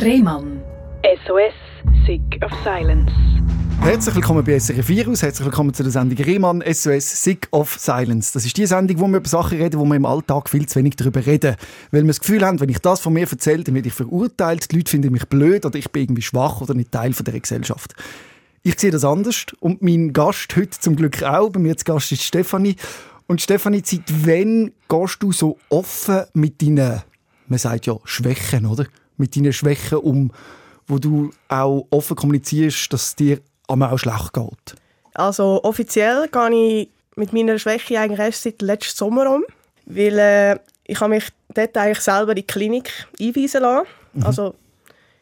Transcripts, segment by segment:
Rehmann. SOS, Sick of Silence. Herzlich willkommen bei SRF Virus, herzlich willkommen zu der Sendung Rehmann SOS Sick of Silence. Das ist die Sendung, wo wir über Sachen reden, wo wir im Alltag viel zu wenig darüber reden. Weil wir das Gefühl haben, wenn ich das von mir erzähle, dann werde ich verurteilt, die Leute finden mich blöd oder ich bin irgendwie schwach oder nicht Teil von der Gesellschaft. Ich sehe das anders und mein Gast heute zum Glück auch, bei mir als Gast ist Stefanie. Und Stefanie, seit wann gehst du so offen mit deinen, man sagt ja Schwächen, oder? Mit deinen Schwächen um, wo du auch offen kommunizierst, dass es dir einmal auch schlecht geht? Also offiziell gehe ich mit meiner Schwäche eigentlich erst seit letzten Sommer um, weil äh, ich habe mich dort eigentlich selber in die Klinik einweisen lassen. Mhm. Also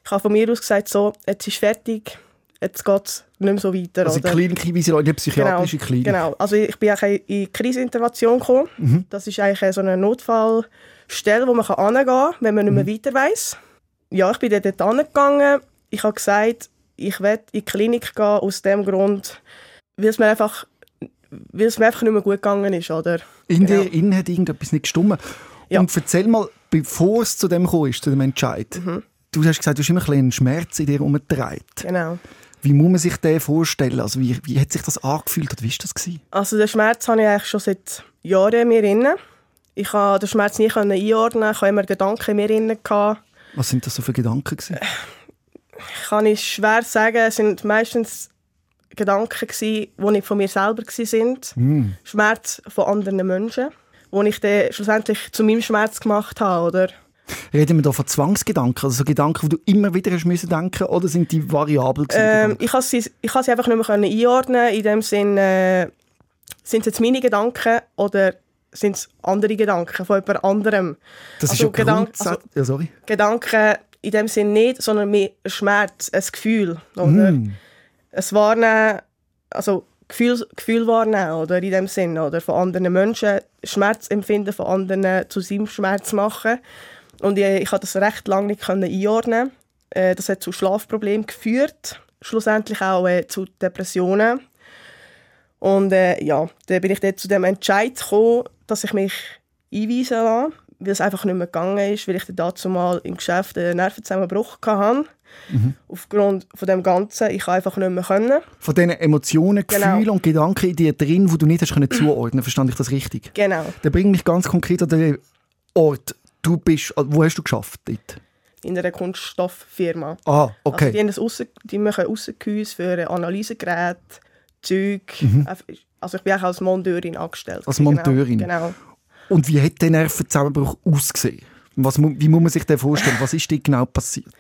ich habe von mir aus gesagt, so, jetzt ist fertig, jetzt geht es nicht mehr so weiter. Also oder? Klinik hinweisen, in eine psychiatrische genau, Klinik. Genau, also ich bin eigentlich in Krisenintervention gekommen. Mhm. Das ist eigentlich so eine Notfallstelle, wo man hingehen kann, wenn man nicht mehr Mhm. weiter weiss. Ja, ich bin dort hingegangen. Ich habe gesagt, ich werde in die Klinik gehen aus dem Grund, weil es mir einfach, weil es mir einfach nicht mehr gut gegangen ist, oder? In dir innen hat irgendetwas nicht gestimmt. Ja. Und erzähl mal, bevor es zu dem gekommen ist, zu dem Entscheid. Mhm. Du hast gesagt, du hast immer ein einen Schmerz in dir herumgetragen. Genau. Wie muss man sich den vorstellen? Also wie, wie hat sich das angefühlt oder wie war das? Gewesen? Also den Schmerz habe ich eigentlich schon seit Jahren in mir inne. Ich konnte den Schmerz nie einordnen, ich hatte immer Gedanken in mir inne. gehabt. Was sind das so für Gedanken? Gewesen? kann ich schwer sagen. Es sind meistens Gedanken gsi, die nicht von mir selber sind. Hm. Schmerz von anderen Menschen, wo ich dann schlussendlich zu meinem Schmerz gemacht habe, oder? Reden wir da von Zwangsgedanken? Also so Gedanken, die du immer wieder hast müssen denken oder sind die variabel gewesen? Ähm, ich konnte sie, ich kann sie einfach nicht mehr können einordnen. In dem Sinn, äh, sind es jetzt meine Gedanken oder sind es andere Gedanken von jemand anderem? das ist also ja Gedank- also- ja, sorry. Gedanken in dem Sinn nicht, sondern mehr ein Schmerz, ein Gefühl, oder? Hm. es wahrnehmen, also Gefühl, Gefühl wahrnehmen, oder in dem Sinn, oder von anderen Menschen Schmerz empfinden, von anderen zu seinem Schmerz machen. Und ich, ich konnte das recht lange nicht können einordnen. Äh, das hat zu Schlafproblemen geführt, schlussendlich auch äh, zu Depressionen. Und äh, ja, dann bin ich dann zu dem Entscheid gekommen, dass ich mich einweisen lasse, weil es einfach nicht mehr gegangen ist, weil ich dann dazu mal im Geschäft einen Nervenzusammenbruch hatte. Aufgrund von dem Ganzen, ich einfach nicht mehr können. Von diesen Emotionen, Genau. Gefühlen und Gedanken in dir drin, die du nicht hast können zuordnen Verstand ich das richtig? Genau. Der bringt mich ganz konkret an den Ort. Du bist, wo hast du geschafft dort? In einer Kunststofffirma. Ah, okay. Also die, haben das Aussen, die machen Aussengehäuse für Analysegeräte, Zeug. Also ich bin auch als Monteurin angestellt. Mhm. Als Genau, Monteurin? Genau. Und wie hat der Nervenzusammenbruch ausgesehen? Was, wie muss man sich den vorstellen? Was ist dort genau passiert?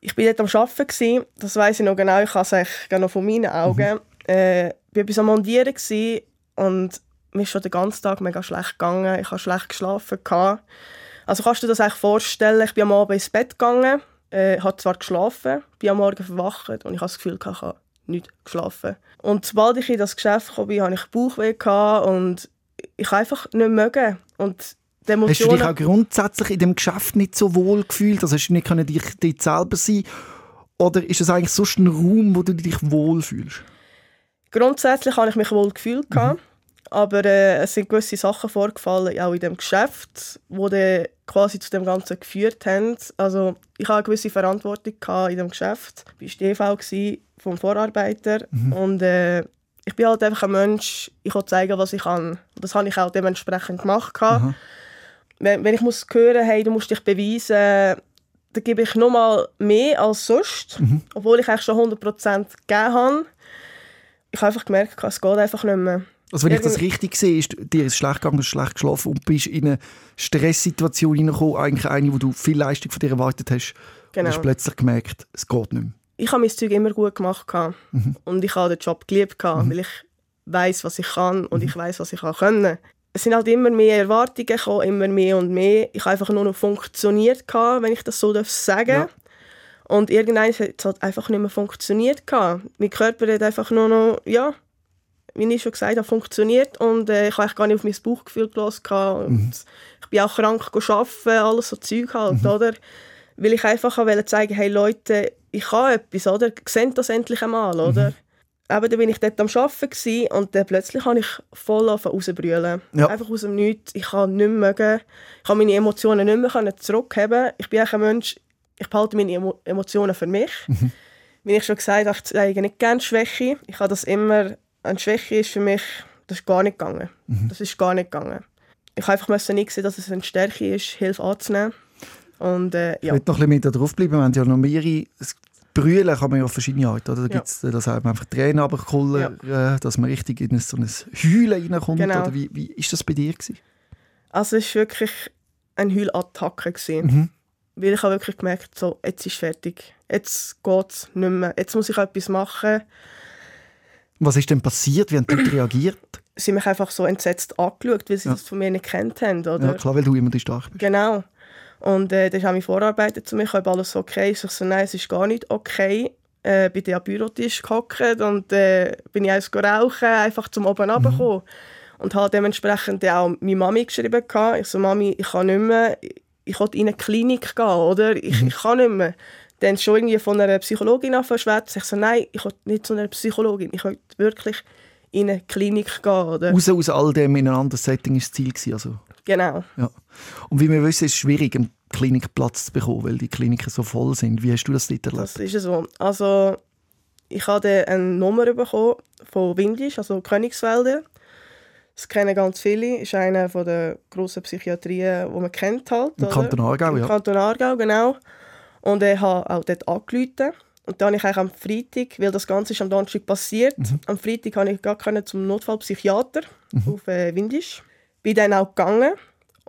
Ich war dort am Arbeiten, gewesen. das weiß ich noch genau, ich habe es eigentlich genau von meinen Augen. Äh, ich war etwas am Montieren gewesen und mir ist schon den ganzen Tag mega schlecht gegangen. Ich habe schlecht geschlafen. Also kannst du dir das eigentlich vorstellen, ich bin am Abend ins Bett gegangen, äh, habe zwar geschlafen, bin am Morgen verwacht und ich habe das Gefühl, gehabt, ich habe nicht geschlafen. Und sobald ich in das Geschäft gekommen bin, hatte ich Bauchweh und ich habe einfach nicht mögen. Und Hast du dich auch grundsätzlich in dem Geschäft nicht so wohl gefühlt? Also hast du nicht können dich dort selber sein Oder ist es eigentlich sonst ein Raum, wo du dich wohl fühlst? Grundsätzlich habe ich mich wohl gefühlt, gehabt, aber äh, es sind gewisse Sachen vorgefallen, auch in dem Geschäft, die dann quasi zu dem Ganzen geführt haben. Also ich hatte eine gewisse Verantwortung in dem Geschäft. Ich war TV vom Vorarbeiter und äh, ich bin halt einfach ein Mensch, ich will zeigen, was ich kann. Das habe ich auch dementsprechend gemacht. Wenn, wenn ich muss hören, hey, du musst dich beweisen, dann gebe ich noch mal mehr als sonst, obwohl ich eigentlich schon 100% gegeben habe. Ich habe einfach gemerkt, es geht einfach nicht mehr. Also wenn ich das richtig sehe, ist dir ist schlecht gegangen, hast schlecht geschlafen und bist in eine Stresssituation hineingekommen, eigentlich eine, wo du viel Leistung von dir erwartet hast. Genau. Und hast plötzlich gemerkt, es geht nicht mehr. Ich habe mein Zeug immer gut gemacht gehabt. und ich habe den Job geliebt, gehabt, weil ich weiß, was ich kann und ich weiß, was ich kann können. Es sind halt immer mehr Erwartungen gekommen, immer mehr und mehr. Ich habe einfach nur noch funktioniert, wenn ich das so darf sagen Ja. Und irgendwann hat es halt einfach nicht mehr funktioniert. Mein Körper hat einfach nur noch, ja, wie ich schon gesagt habe, funktioniert. Und äh, ich habe eigentlich gar nicht auf mein Bauchgefühl gelassen. Und Ich bin auch krank arbeiten, alles so Zeug halt, oder? Weil ich einfach wollte zeigen, hey Leute, ich kann etwas, oder? Seht das endlich einmal, oder? Eben, dann bin ich dort am Arbeiten und dann plötzlich habe ich voll rauszubrüllen. Ja. Einfach aus dem Nichts. Ich kann nicht mehr mögen. Ich kann meine Emotionen nicht mehr zurückhaben. Ich bin ein Mensch, ich behalte meine Emo Emotionen für mich. Wie ich schon gesagt habe, ich zeige nicht gerne Schwäche. Ich habe das immer, eine Schwäche ist für mich, das ist gar nicht gegangen. Das ist gar nicht gegangen. Ich einfach müssen nicht sehen, dass es eine Stärke ist, Hilfe anzunehmen. Und äh, Ich ja, will noch ein bisschen mehr drauf bleiben. Wir haben ja noch mehrere. Das Brüllen kann man ja auf verschiedene Arten. Oder? Da Ja. gibt's, das hat man einfach Tränen runterkullern, äh, dass man richtig in so ein Heulen reinkommt. Genau. Oder wie, wie ist das bei dir? Gewesen? also es war wirklich eine Heulattacke. gewesen. Mhm. Weil ich habe wirklich gemerkt, so, jetzt ist fertig. Jetzt geht es nicht mehr. Jetzt muss ich etwas machen. Was ist denn passiert? Wie haben die Leute reagiert? Sie haben mich einfach so entsetzt angeschaut, weil sie Ja. das von mir nicht kennt haben. Oder? Ja, klar, weil du immer die stark bist. Genau. Und äh, dann haben wir vorarbeitet zu mir, ob alles okay ist. Ich so, nein, es ist gar nicht okay. Äh, bin dann am Bürotisch gehockt und äh, bin ich eins rauchen, einfach zum oben runterkommen. Und habe dementsprechend auch meine Mami geschrieben. gehabt. Ich so, Mami, ich kann nicht mehr, ich, will in eine Klinik gehen, oder? Ich, ich kann nicht mehr. Dann schon irgendwie von einer Psychologin anfangen Ich so, nein, ich will nicht zu einer Psychologin. Ich will wirklich in eine Klinik gehen, oder? Raus aus all dem in ein anderes Setting war das Ziel. Gewesen, also. Genau. Ja. Und wie wir wissen, ist es schwierig, einen Klinikplatz zu bekommen, weil die Kliniken so voll sind. Wie hast du das dort erlebt? Das ist so. Also, ich habe eine Nummer bekommen von Windisch, also Königswälder. Das kennen ganz viele. Ist einer von der grossen Psychiatrien, die man kennt halt. Im oder? Kanton Aargau, Im ja. Kanton Aargau, genau. Und ich habe auch dort angerufen. Und dann habe ich eigentlich am Freitag, weil das Ganze ist am Donnerstag passiert, Mhm. am Freitag konnte ich gar zum Notfallpsychiater auf äh, Windisch. Bin dann auch gegangen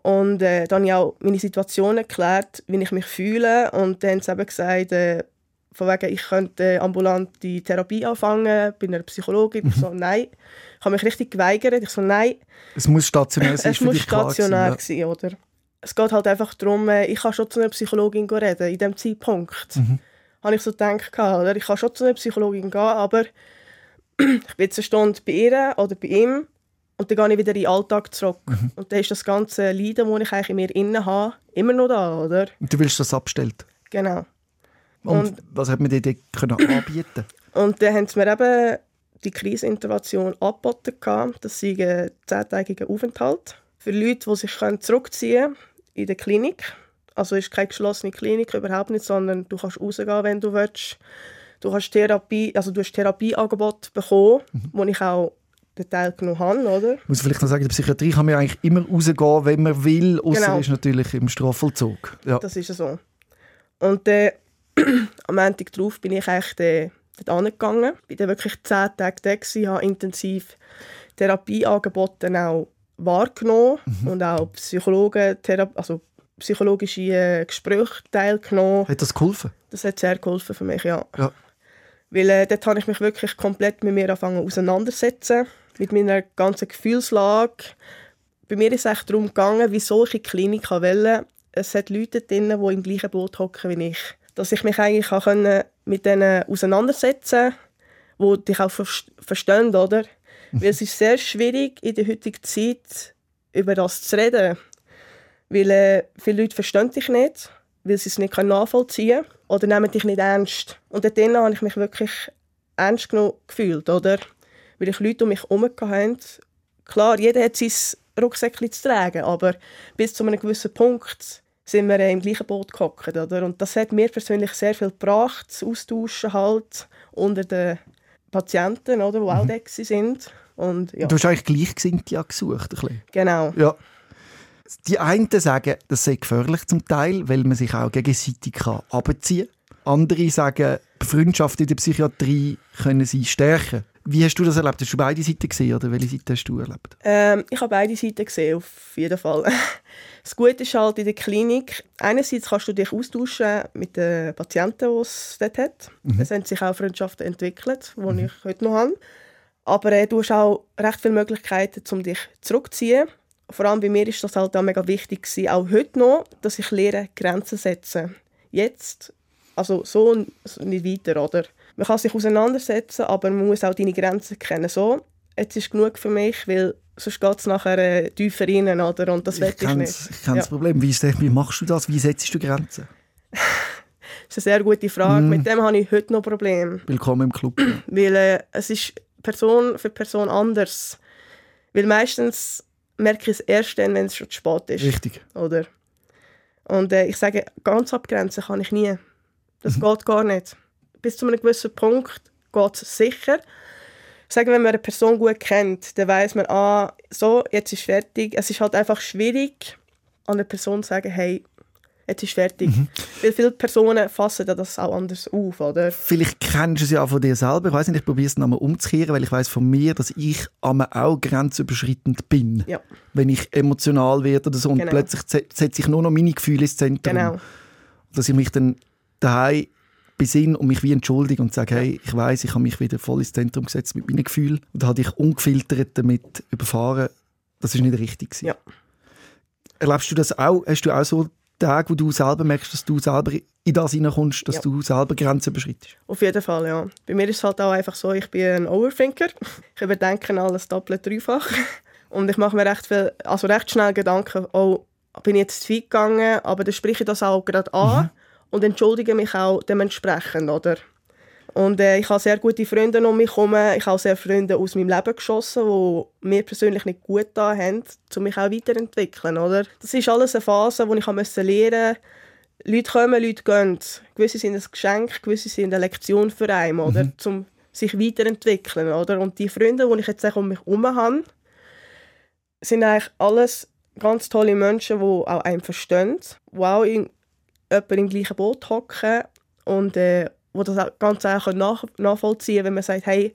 und äh, dann habe ich auch meine Situation erklärt, wie ich mich fühle. Und dann haben sie eben gesagt, äh, von wegen, ich könnte ambulant die Therapie anfangen, bin einer Psychologin. Ich so, nein. Ich habe mich richtig geweigert. Ich so, nein, Es muss stationär sein, es muss stationär gewesen, sein, oder? Es geht halt einfach darum, äh, ich kann schon zu einer Psychologin reden, in diesem Zeitpunkt. Mhm. Habe ich so gedacht, oder? Ich kann schon zu einer Psychologin gehen, aber ich bin jetzt eine Stunde bei ihr oder bei ihm und dann gehe ich wieder in den Alltag zurück. Mhm. Und dann ist das ganze Leiden, das ich eigentlich in mir innen habe, immer noch da, oder? Und du willst das abstellt. Genau. Und, Und- was hat man dir dort können anbieten Und dann haben sie mir eben die Krisenintervention angeboten. Das ist ein zehntägiger Aufenthalt für Leute, die sich zurückziehen können in der Klinik. Also es ist keine geschlossene Klinik, überhaupt nicht, sondern du kannst rausgehen, wenn du willst. Du hast Therapie, also du hast Therapieangebot bekommen, wo ich auch den Teil genommen habe, oder? Ich muss vielleicht noch sagen, in der Psychiatrie kann man ja eigentlich immer rausgehen, wenn man will, außer Genau. ist natürlich im Strafvollzug. Ja. Das ist so. Und dann, am Montag darauf bin ich eigentlich dann dort angegangen. Bin dann wirklich zehn Tage da gewesen, habe intensiv Therapieangebote auch wahrgenommen und auch Psychologen, also psychologische äh, Gespräche teilgenommen. Hat das geholfen? Das hat sehr geholfen für mich, ja. Ja. Weil äh, dort habe ich mich wirklich komplett mit mir angefangen auseinandersetzen, mit meiner ganzen Gefühlslage. Bei mir ist es echt darum gegangen, wieso ich in die Klinik wollte. Es hat Leute drin, die im gleichen Boot hocken wie ich. Dass ich mich eigentlich auch mit denen auseinandersetzen konnte, die dich auch ver- verstehen, oder? Weil es ist sehr schwierig, in der heutigen Zeit über das zu reden. Weil äh, viele Leute verstehen dich nicht, weil sie es nicht nachvollziehen können oder nehmen dich nicht ernst. Und dort drinnen habe ich mich wirklich ernst genommen gefühlt, oder? Weil ich Leute um mich herum hatte. Klar, jeder hat sein Rucksäckchen zu tragen, aber bis zu einem gewissen Punkt sind wir im gleichen Boot gehockt, oder? Und das hat mir persönlich sehr viel gebracht, das Austauschen halt unter den Patienten, oder, die auch da sind. Und ja, Du hast eigentlich Gleichgesinnte ja gesucht. Ein bisschen. genau. Ja. Die einen sagen, das sei gefährlich zum Teil, weil man sich auch gegenseitig kann abziehen kann. Andere sagen, die Freundschaft in der Psychiatrie können sie stärken. Wie hast du das erlebt? Hast du beide Seiten gesehen oder welche Seite hast du erlebt? Ähm, ich habe beide Seiten gesehen, auf jeden Fall. Das Gute ist halt in der Klinik, einerseits kannst du dich austauschen mit den Patienten, die es dort hat. Es haben sich auch Freundschaften entwickelt, die ich heute noch habe. Aber äh, du hast auch recht viele Möglichkeiten, um dich zurückzuziehen. Vor allem bei mir ist das halt auch mega wichtig gewesen, auch heute noch, dass ich lehre, Grenzen setzen. Jetzt, also so so nicht weiter, oder? Man kann sich auseinandersetzen, aber man muss auch deine Grenzen kennen. So, jetzt ist genug für mich, weil sonst geht es nachher äh, tiefer rein, oder? Und das ich, kenne nicht. das, ich kenn das Ja. Problem. Wie, das, wie machst du das? Wie setzt du Grenzen? Das ist eine sehr gute Frage. Mit dem habe ich heute noch Probleme. Willkommen im Club. Weil äh, es ist Person für Person anders. Weil meistens merke ich es erst dann, wenn es schon zu spät ist. Richtig. Oder? Und äh, ich sage, ganz abgrenzen kann ich nie. Das geht gar nicht. Bis zu einem gewissen Punkt geht es sicher. Sagen, wenn man eine Person gut kennt, dann weiß man, ah, so, jetzt ist fertig. Es ist halt einfach schwierig, an eine Person zu sagen, hey, jetzt ist fertig. Weil viele Personen fassen das auch anders auf, oder? Vielleicht kennst du es ja auch von dir selber. Ich weiß nicht, ich probiere es nochmal umzukehren, weil ich weiß von mir, dass ich einmal auch grenzüberschreitend bin. Ja. Wenn ich emotional werde oder so und Genau. plötzlich se- setze ich nur noch meine Gefühle ins Zentrum. Genau. Dass ich mich dann daheim besinne und mich wie entschuldige und sage, hey, ich weiß, ich habe mich wieder voll ins Zentrum gesetzt mit meinen Gefühlen und habe dich ungefiltert damit überfahren. Das ist nicht richtig. gewesen. Ja. Erlebst du das auch? Hast du auch so Tage, wo du selber merkst, dass du selber in das hineinkommst, dass Ja. du selber Grenzen überschreitest? Auf jeden Fall, ja. Bei mir ist es halt auch einfach so, ich bin ein Overthinker. Ich überdenke alles doppelt, dreifach. Und ich mache mir recht, viel, also recht schnell Gedanken, oh, bin ich jetzt zu weit gegangen, aber dann spreche ich das auch gerade an und entschuldige mich auch dementsprechend, oder? Und äh, ich habe sehr gute Freunde um mich herum. Ich habe sehr Freunde aus meinem Leben geschossen, die mir persönlich nicht gut da haben, um mich auch weiterentwickeln, oder? Das ist alles eine Phase, wo ich lernen musste. Leute kommen, Leute gehen. Gewisse sind ein Geschenk, gewisse sind eine Lektion für einen, oder? Um sich weiterentwickeln, oder? Und die Freunde, die ich jetzt um mich herum habe, sind eigentlich alles ganz tolle Menschen, die auch einen verstehen, die auch in, jemand im gleichen Boot hocken und äh, wo das ganz auch nach, nachvollziehen können, wenn man sagt, hey,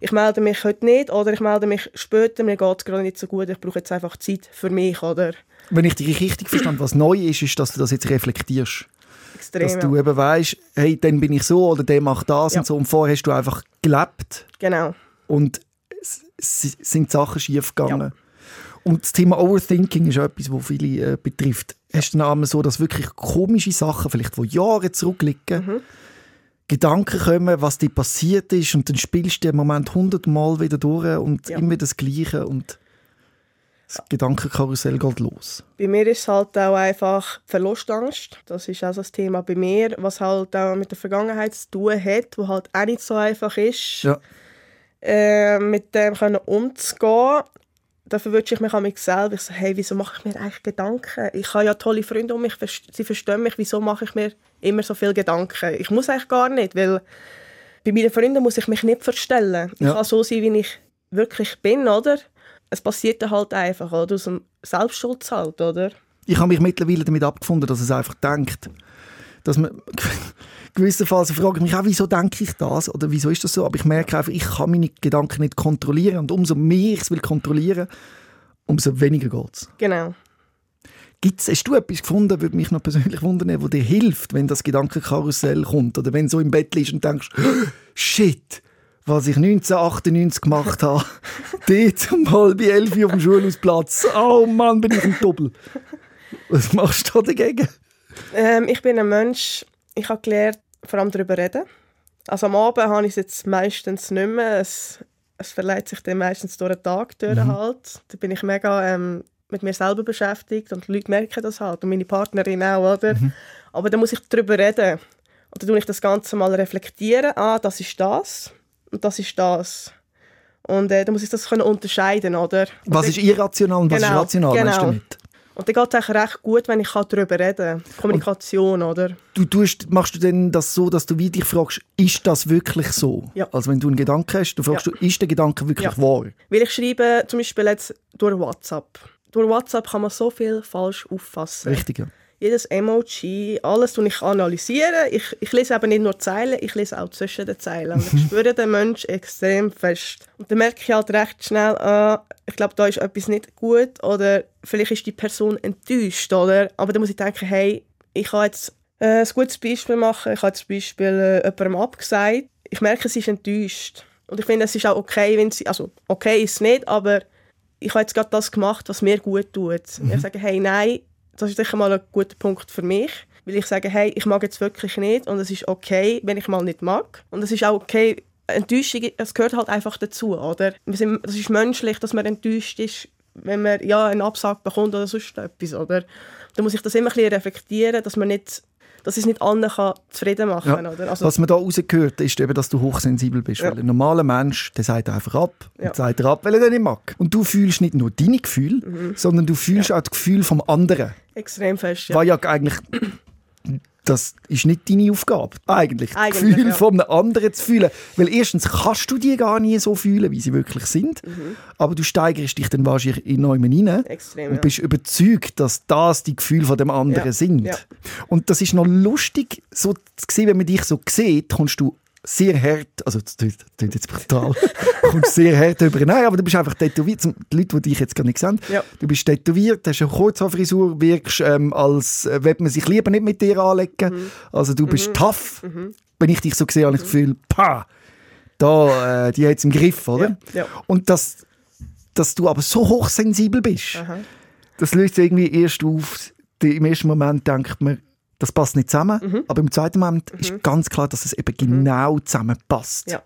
ich melde mich heute nicht oder ich melde mich später, mir geht es gerade nicht so gut, ich brauche jetzt einfach Zeit für mich, oder? Wenn ich dich richtig verstanden was neu ist, ist, dass du das jetzt reflektierst. Extrem. Dass du eben weißt, hey, dann bin ich so oder der macht das Ja. und so. Und vorher hast du einfach gelebt Genau. und es, sind Sachen schief gegangen. Und das Thema Overthinking ist etwas, das viele äh, betrifft. Hast du einmal so, dass wirklich komische Sachen, vielleicht die Jahre zurückliegen, Mhm. Gedanken kommen, was dir passiert ist und dann spielst du den Moment hundertmal wieder durch und Ja. immer das Gleiche und das Gedankenkarussell geht los. Bei mir ist es halt auch einfach Verlustangst. Das ist also das Thema bei mir, was halt auch mit der Vergangenheit zu tun hat, wo halt auch nicht so einfach ist, Ja. äh, mit dem können umzugehen. Dafür wünsche ich mich an mich selber. Ich so, hey, wieso mache ich mir eigentlich Gedanken? Ich habe ja tolle Freunde um mich, sie verstehen mich. Wieso mache ich mir immer so viele Gedanken? Ich muss eigentlich gar nicht, weil bei meinen Freunden muss ich mich nicht verstellen. Ich Ja. kann so sein, wie ich wirklich bin, oder? Es passiert dann halt einfach, oder? Aus dem Selbstschutz halt, oder? ich habe mich mittlerweile damit abgefunden, dass es einfach denkt. Dass man gewissenfalls frage ich mich auch, wieso denke ich das oder wieso ist das so? Aber ich merke einfach, ich kann meine Gedanken nicht kontrollieren und umso mehr ich es will kontrollieren, umso weniger geht es. Genau. Gibt's, hast du etwas gefunden, würde mich noch persönlich wundern, wo dir hilft, wenn das Gedankenkarussell kommt oder wenn du so im Bett liegst und denkst, shit, was ich 1998 gemacht habe, dort um halb elf Uhr auf dem Schulhausplatz, oh Mann, bin ich ein Doppel. Was machst du da dagegen? Ähm, ich bin ein Mensch, ich habe gelernt, vor allem darüber reden. Also am Abend habe ich es jetzt meistens nicht mehr. Es, es verleiht sich dann meistens durch den Tag durch halt. Da bin ich mega ähm, mit mir selber beschäftigt und die Leute merken das halt und meine Partnerin auch, oder? Aber dann muss ich darüber reden. Und dann tue ich das Ganze mal reflektieren. Ah, das ist das und das ist das. Und äh, dann muss ich das können unterscheiden, oder? Was ist irrational und was Genau, ist rational? meinst du genau. damit? Und dann geht es recht gut, wenn ich darüber reden kann. Kommunikation, oder? Du tust, machst du denn das so, dass du wie dich fragst, ist das wirklich so? Ja. Also wenn du einen Gedanken hast, du fragst Ja. du, ist der Gedanke wirklich Ja. wahr? Weil ich schreibe zum Beispiel jetzt durch WhatsApp. Durch WhatsApp kann man so viel falsch auffassen. Richtig, ja. Jedes Emoji, alles tue ich analysieren. Ich, ich lese eben nicht nur Zeilen, ich lese auch zwischen den Zeilen. Und ich spüre den Menschen extrem fest. Und dann merke ich halt recht schnell, ah, ich glaube, da ist etwas nicht gut oder vielleicht ist die Person enttäuscht. Oder? Aber dann muss ich denken, hey, ich kann jetzt äh, ein gutes Beispiel machen. Ich habe zum Beispiel äh, jemandem abgesagt. Ich merke, sie ist enttäuscht. Und ich finde, es ist auch okay, wenn sie, also okay ist es nicht, aber ich habe jetzt gerade das gemacht, was mir gut tut. Ich sage, hey, nein, das ist sicher mal ein guter Punkt für mich. Weil ich sage, hey, ich mag jetzt wirklich nicht und es ist okay, wenn ich mal nicht mag. Und es ist auch okay, Enttäuschung, es gehört halt einfach dazu, oder? Wir sind, das ist menschlich, dass man enttäuscht ist, wenn man ja, einen Absag bekommt oder sonst etwas, oder? Da muss ich das immer ein bisschen reflektieren, dass man nicht dass es nicht allen kann zufrieden machen Ja. kann. Oder? Also, Was man da rausgehört, ist eben, dass du hochsensibel bist. Ja. Weil ein normaler Mensch, der sagt einfach ab. Ja. Und sagt er ab, weil er den nicht mag. Und du fühlst nicht nur deine Gefühle, Mhm. sondern du fühlst auch das Gefühl vom anderen. extrem fest. Ja. Ja. Was ja eigentlich... Das ist nicht deine Aufgabe. Eigentlich, das Eigentlich, Gefühl ja. von einem anderen zu fühlen. Weil erstens kannst du die gar nie so fühlen, wie sie wirklich sind. Mhm. Aber du steigerst dich dann wahrscheinlich in jemanden rein. Extrem, und ja. bist überzeugt, dass das die Gefühle von dem anderen Ja, sind. ja. Und das ist noch lustig, so zu sehen, wenn man dich so sieht, kommst du sehr hart, also das klingt jetzt brutal, kommst sehr hart über. Nein, aber du bist einfach tätowiert. Die Leute, die dich jetzt gar nicht sehen, Ja. du bist tätowiert, hast eine Kurzhaarfrisur, wirkst, ähm, als äh, man sich lieber nicht mit dir anlegen. Mhm. Also du bist tough. Wenn ich dich so sehe, habe ich das Gefühl, pah, da, äh, die hat es im Griff, oder? Ja, ja. Und dass, dass du aber so hochsensibel bist, Aha. das löst irgendwie erst auf. Die, Im ersten Moment denkt man, das passt nicht zusammen. Mhm. Aber im zweiten Moment ist ganz klar, dass es eben genau zusammenpasst. Ja,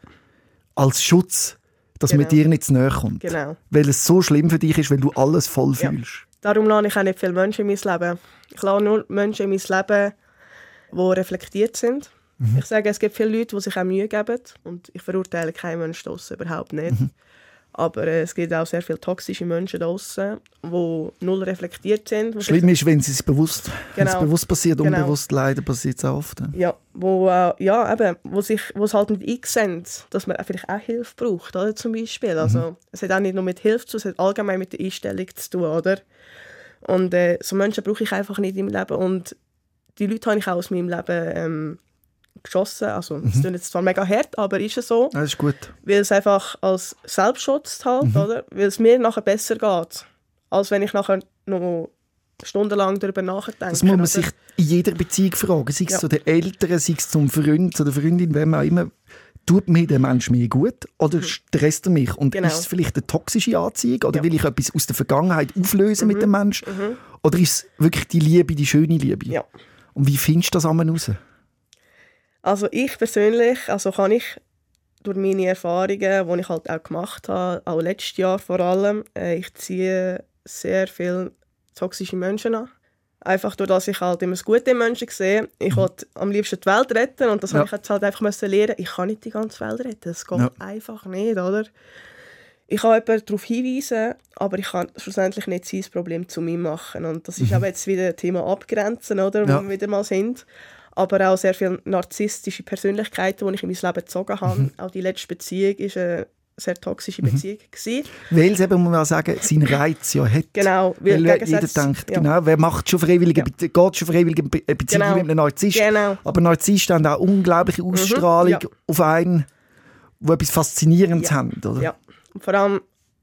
Als Schutz, dass man Genau. dir nicht zu nahe kommt. genau. Weil es so schlimm für dich ist, weil du alles voll Ja. fühlst. Darum lasse ich auch nicht viele Menschen in mein Leben. Ich lasse nur Menschen in mein Leben, die reflektiert sind. Mhm. Ich sage, es gibt viele Leute, die sich auch Mühe geben. Und ich verurteile keinen Menschen überhaupt nicht. Mhm. Aber äh, es gibt auch sehr viele toxische Menschen draussen, die null reflektiert sind. Schlimm ist, wenn es bewusst, Genau. bewusst passiert, Genau. unbewusst leider passiert es auch oft. ja. Wo, äh, ja, eben, wo, sich, wo es halt nicht einsehen, dass man vielleicht auch Hilfe braucht, oder, zum Beispiel. Also, Es hat auch nicht nur mit Hilfe zu tun, es hat allgemein mit der Einstellung zu tun, oder? Und äh, so Menschen brauche ich einfach nicht im Leben und die Leute habe ich auch aus meinem Leben ähm, geschossen. Also, es klingt jetzt zwar mega hart, aber ist es so, Ja, Das ist gut. weil es einfach als Selbstschutz halt, oder? Weil es mir nachher besser geht, als wenn ich nachher noch stundenlang darüber nachdenke. Das muss man oder? sich in jeder Beziehung fragen. Sei es Ja. zu den Eltern, sei es zum Freund, zu der Freundin, wem auch immer. Tut mir der Mensch mir gut oder stresst er mich? Und Mhm. Genau. ist es vielleicht eine toxische Anziehung oder Ja. will ich etwas aus der Vergangenheit auflösen mit dem Menschen? Oder ist es wirklich die Liebe, die schöne Liebe? Mhm. Ja. Und wie findest du das einmal raus? Also ich persönlich, also kann ich durch meine Erfahrungen, die ich halt auch gemacht habe, auch letztes Jahr vor allem, äh, ich ziehe sehr viele toxische Menschen an. Einfach durch dass ich halt immer das Gute in Menschen sehe. Ich wollte am liebsten die Welt retten und das Ja. habe ich jetzt halt einfach müssen lernen. Ich kann nicht die ganze Welt retten. Das geht Ja. einfach nicht, oder? Ich kann jemanden darauf hinweisen, aber ich kann schlussendlich nicht sein Problem zu mir machen. Und das ist aber jetzt wieder ein Thema Abgrenzen, oder? Wo Ja. wir wieder mal sind. Aber auch sehr viele narzisstische Persönlichkeiten, die ich in mein Leben gezogen habe. Auch die letzte Beziehung war eine sehr toxische Beziehung. gewesen. Weil es eben, muss man sagen, seinen Reiz ja hat. Genau, Weil weil jeder denkt, ja. genau, wer macht schon freiwillige, Ja. Geht schon freiwillige Be äh, Beziehungen Genau. mit einem Narzisst. Genau. Aber Narzissten haben auch unglaubliche Ausstrahlung ja. auf einen, wo etwas Faszinierendes Ja. haben. Oder? Ja. Und vor allem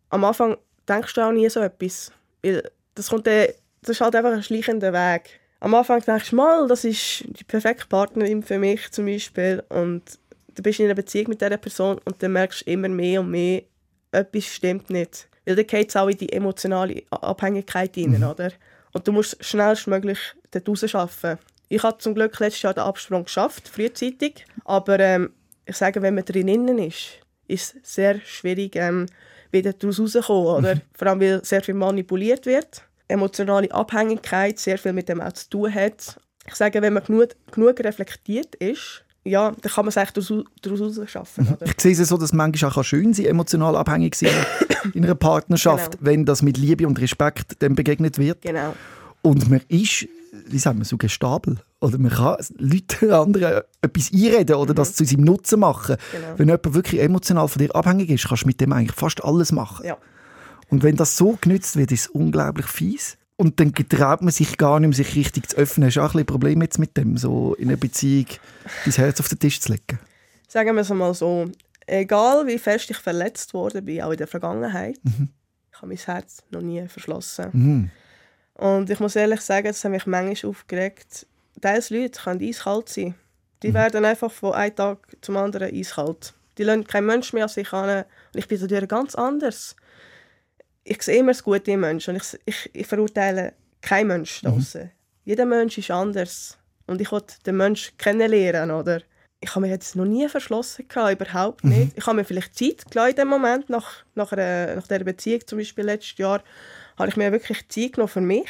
am Anfang denkst du auch nie so etwas. Weil das, kommt das ist halt einfach ein schleichender Weg. Am Anfang denkst du mal, das ist die perfekte Partnerin für mich zum Beispiel. Und du bist in einer Beziehung mit dieser Person und dann merkst du immer mehr und mehr, etwas stimmt nicht. Weil dann geht es auch in die emotionale Abhängigkeit rein, oder? Und du musst schnellstmöglich dort rausschaffen. Ich habe zum Glück letztes Jahr den Absprung geschafft, frühzeitig. Aber ähm, ich sage, wenn man drinnen ist, ist es sehr schwierig, ähm, wieder daraus rauszukommen. Oder? Vor allem, weil sehr viel manipuliert wird. Emotionale Abhängigkeit sehr viel mit dem auch zu tun hat. Ich sage, wenn man genug, genug reflektiert ist, ja, dann kann man es eigentlich daraus, daraus rausschaffen. Oder? Ich sehe es so, dass es manchmal auch schön sein emotional abhängig sein in einer Partnerschaft, Genau. wenn das mit Liebe und Respekt dem begegnet wird. Genau. Und man ist, wie sagen wir, so gestabel. Oder man kann Leuten anderen etwas einreden oder das zu seinem Nutzen machen. Mhm. Genau. Wenn jemand wirklich emotional von dir abhängig ist, kannst du mit dem eigentlich fast alles machen. Ja. Und wenn das so genützt wird, ist es unglaublich fies. Und dann getraut man sich gar nicht mehr, sich richtig zu öffnen. Hast du auch ein bisschen Problem jetzt mit dem, so in einer Beziehung dein Herz auf den Tisch zu legen? Sagen wir es mal so, egal wie fest ich verletzt worden bin, auch in der Vergangenheit, ich habe mein Herz noch nie verschlossen. Mhm. Und ich muss ehrlich sagen, das hat mich manchmal aufgeregt. Diese Leute können eiskalt sein. Die werden einfach von einem Tag zum anderen eiskalt. Die lassen kein Mensch mehr an sich an. Und ich bin dadurch ganz anders. Ich sehe immer das Gute im Menschen. Und ich, ich, ich verurteile keinen Menschen draussen. Jeder Mensch ist anders. Und ich wollte den Menschen kennenlernen, oder? Ich habe mir jetzt noch nie verschlossen, gehabt, überhaupt nicht. Ich habe mir vielleicht Zeit gelassen in dem Moment, nach, nach, einer, nach dieser Beziehung zum Beispiel letztes Jahr, habe ich mir wirklich Zeit genommen für mich,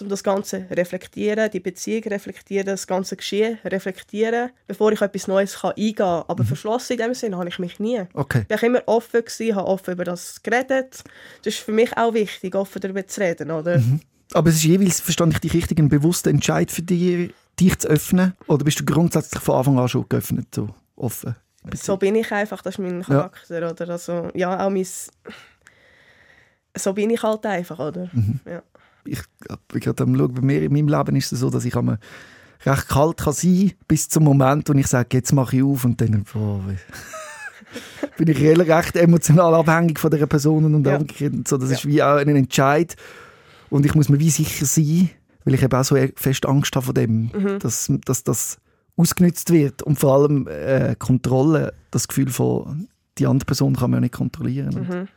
um das Ganze reflektieren, die Beziehung reflektieren, das ganze Geschehen reflektieren, bevor ich etwas Neues kann eingehen kann. Aber verschlossen in dem Sinne habe ich mich nie. Okay. Ich war immer offen, gewesen, habe offen über das geredet. Das ist für mich auch wichtig, offen darüber zu reden. Oder? Aber es ist jeweils, verstand ich dich richtig, ein bewusster Entscheid für dich, dich zu öffnen? Oder bist du grundsätzlich von Anfang an schon geöffnet, so offen? So bin ich einfach, das ist mein Charakter. Oder? Also, ja, auch mein... So bin ich halt einfach, oder? Ja. Ich gerade am Schauen, bei mir in meinem Leben ist es so, dass ich einmal recht kalt kann sein bis zum Moment, wo ich sage, jetzt mache ich auf und dann boah, bin ich recht- emotional abhängig von dieser Person und Ja. So, das ist wie auch ein Entscheid und ich muss mir wie sicher sein, weil ich eben auch so fest Angst habe von dem, Mhm. dass, dass das ausgenutzt wird und vor allem äh, Kontrolle, das Gefühl von die andere Person kann man ja nicht kontrollieren. Mhm.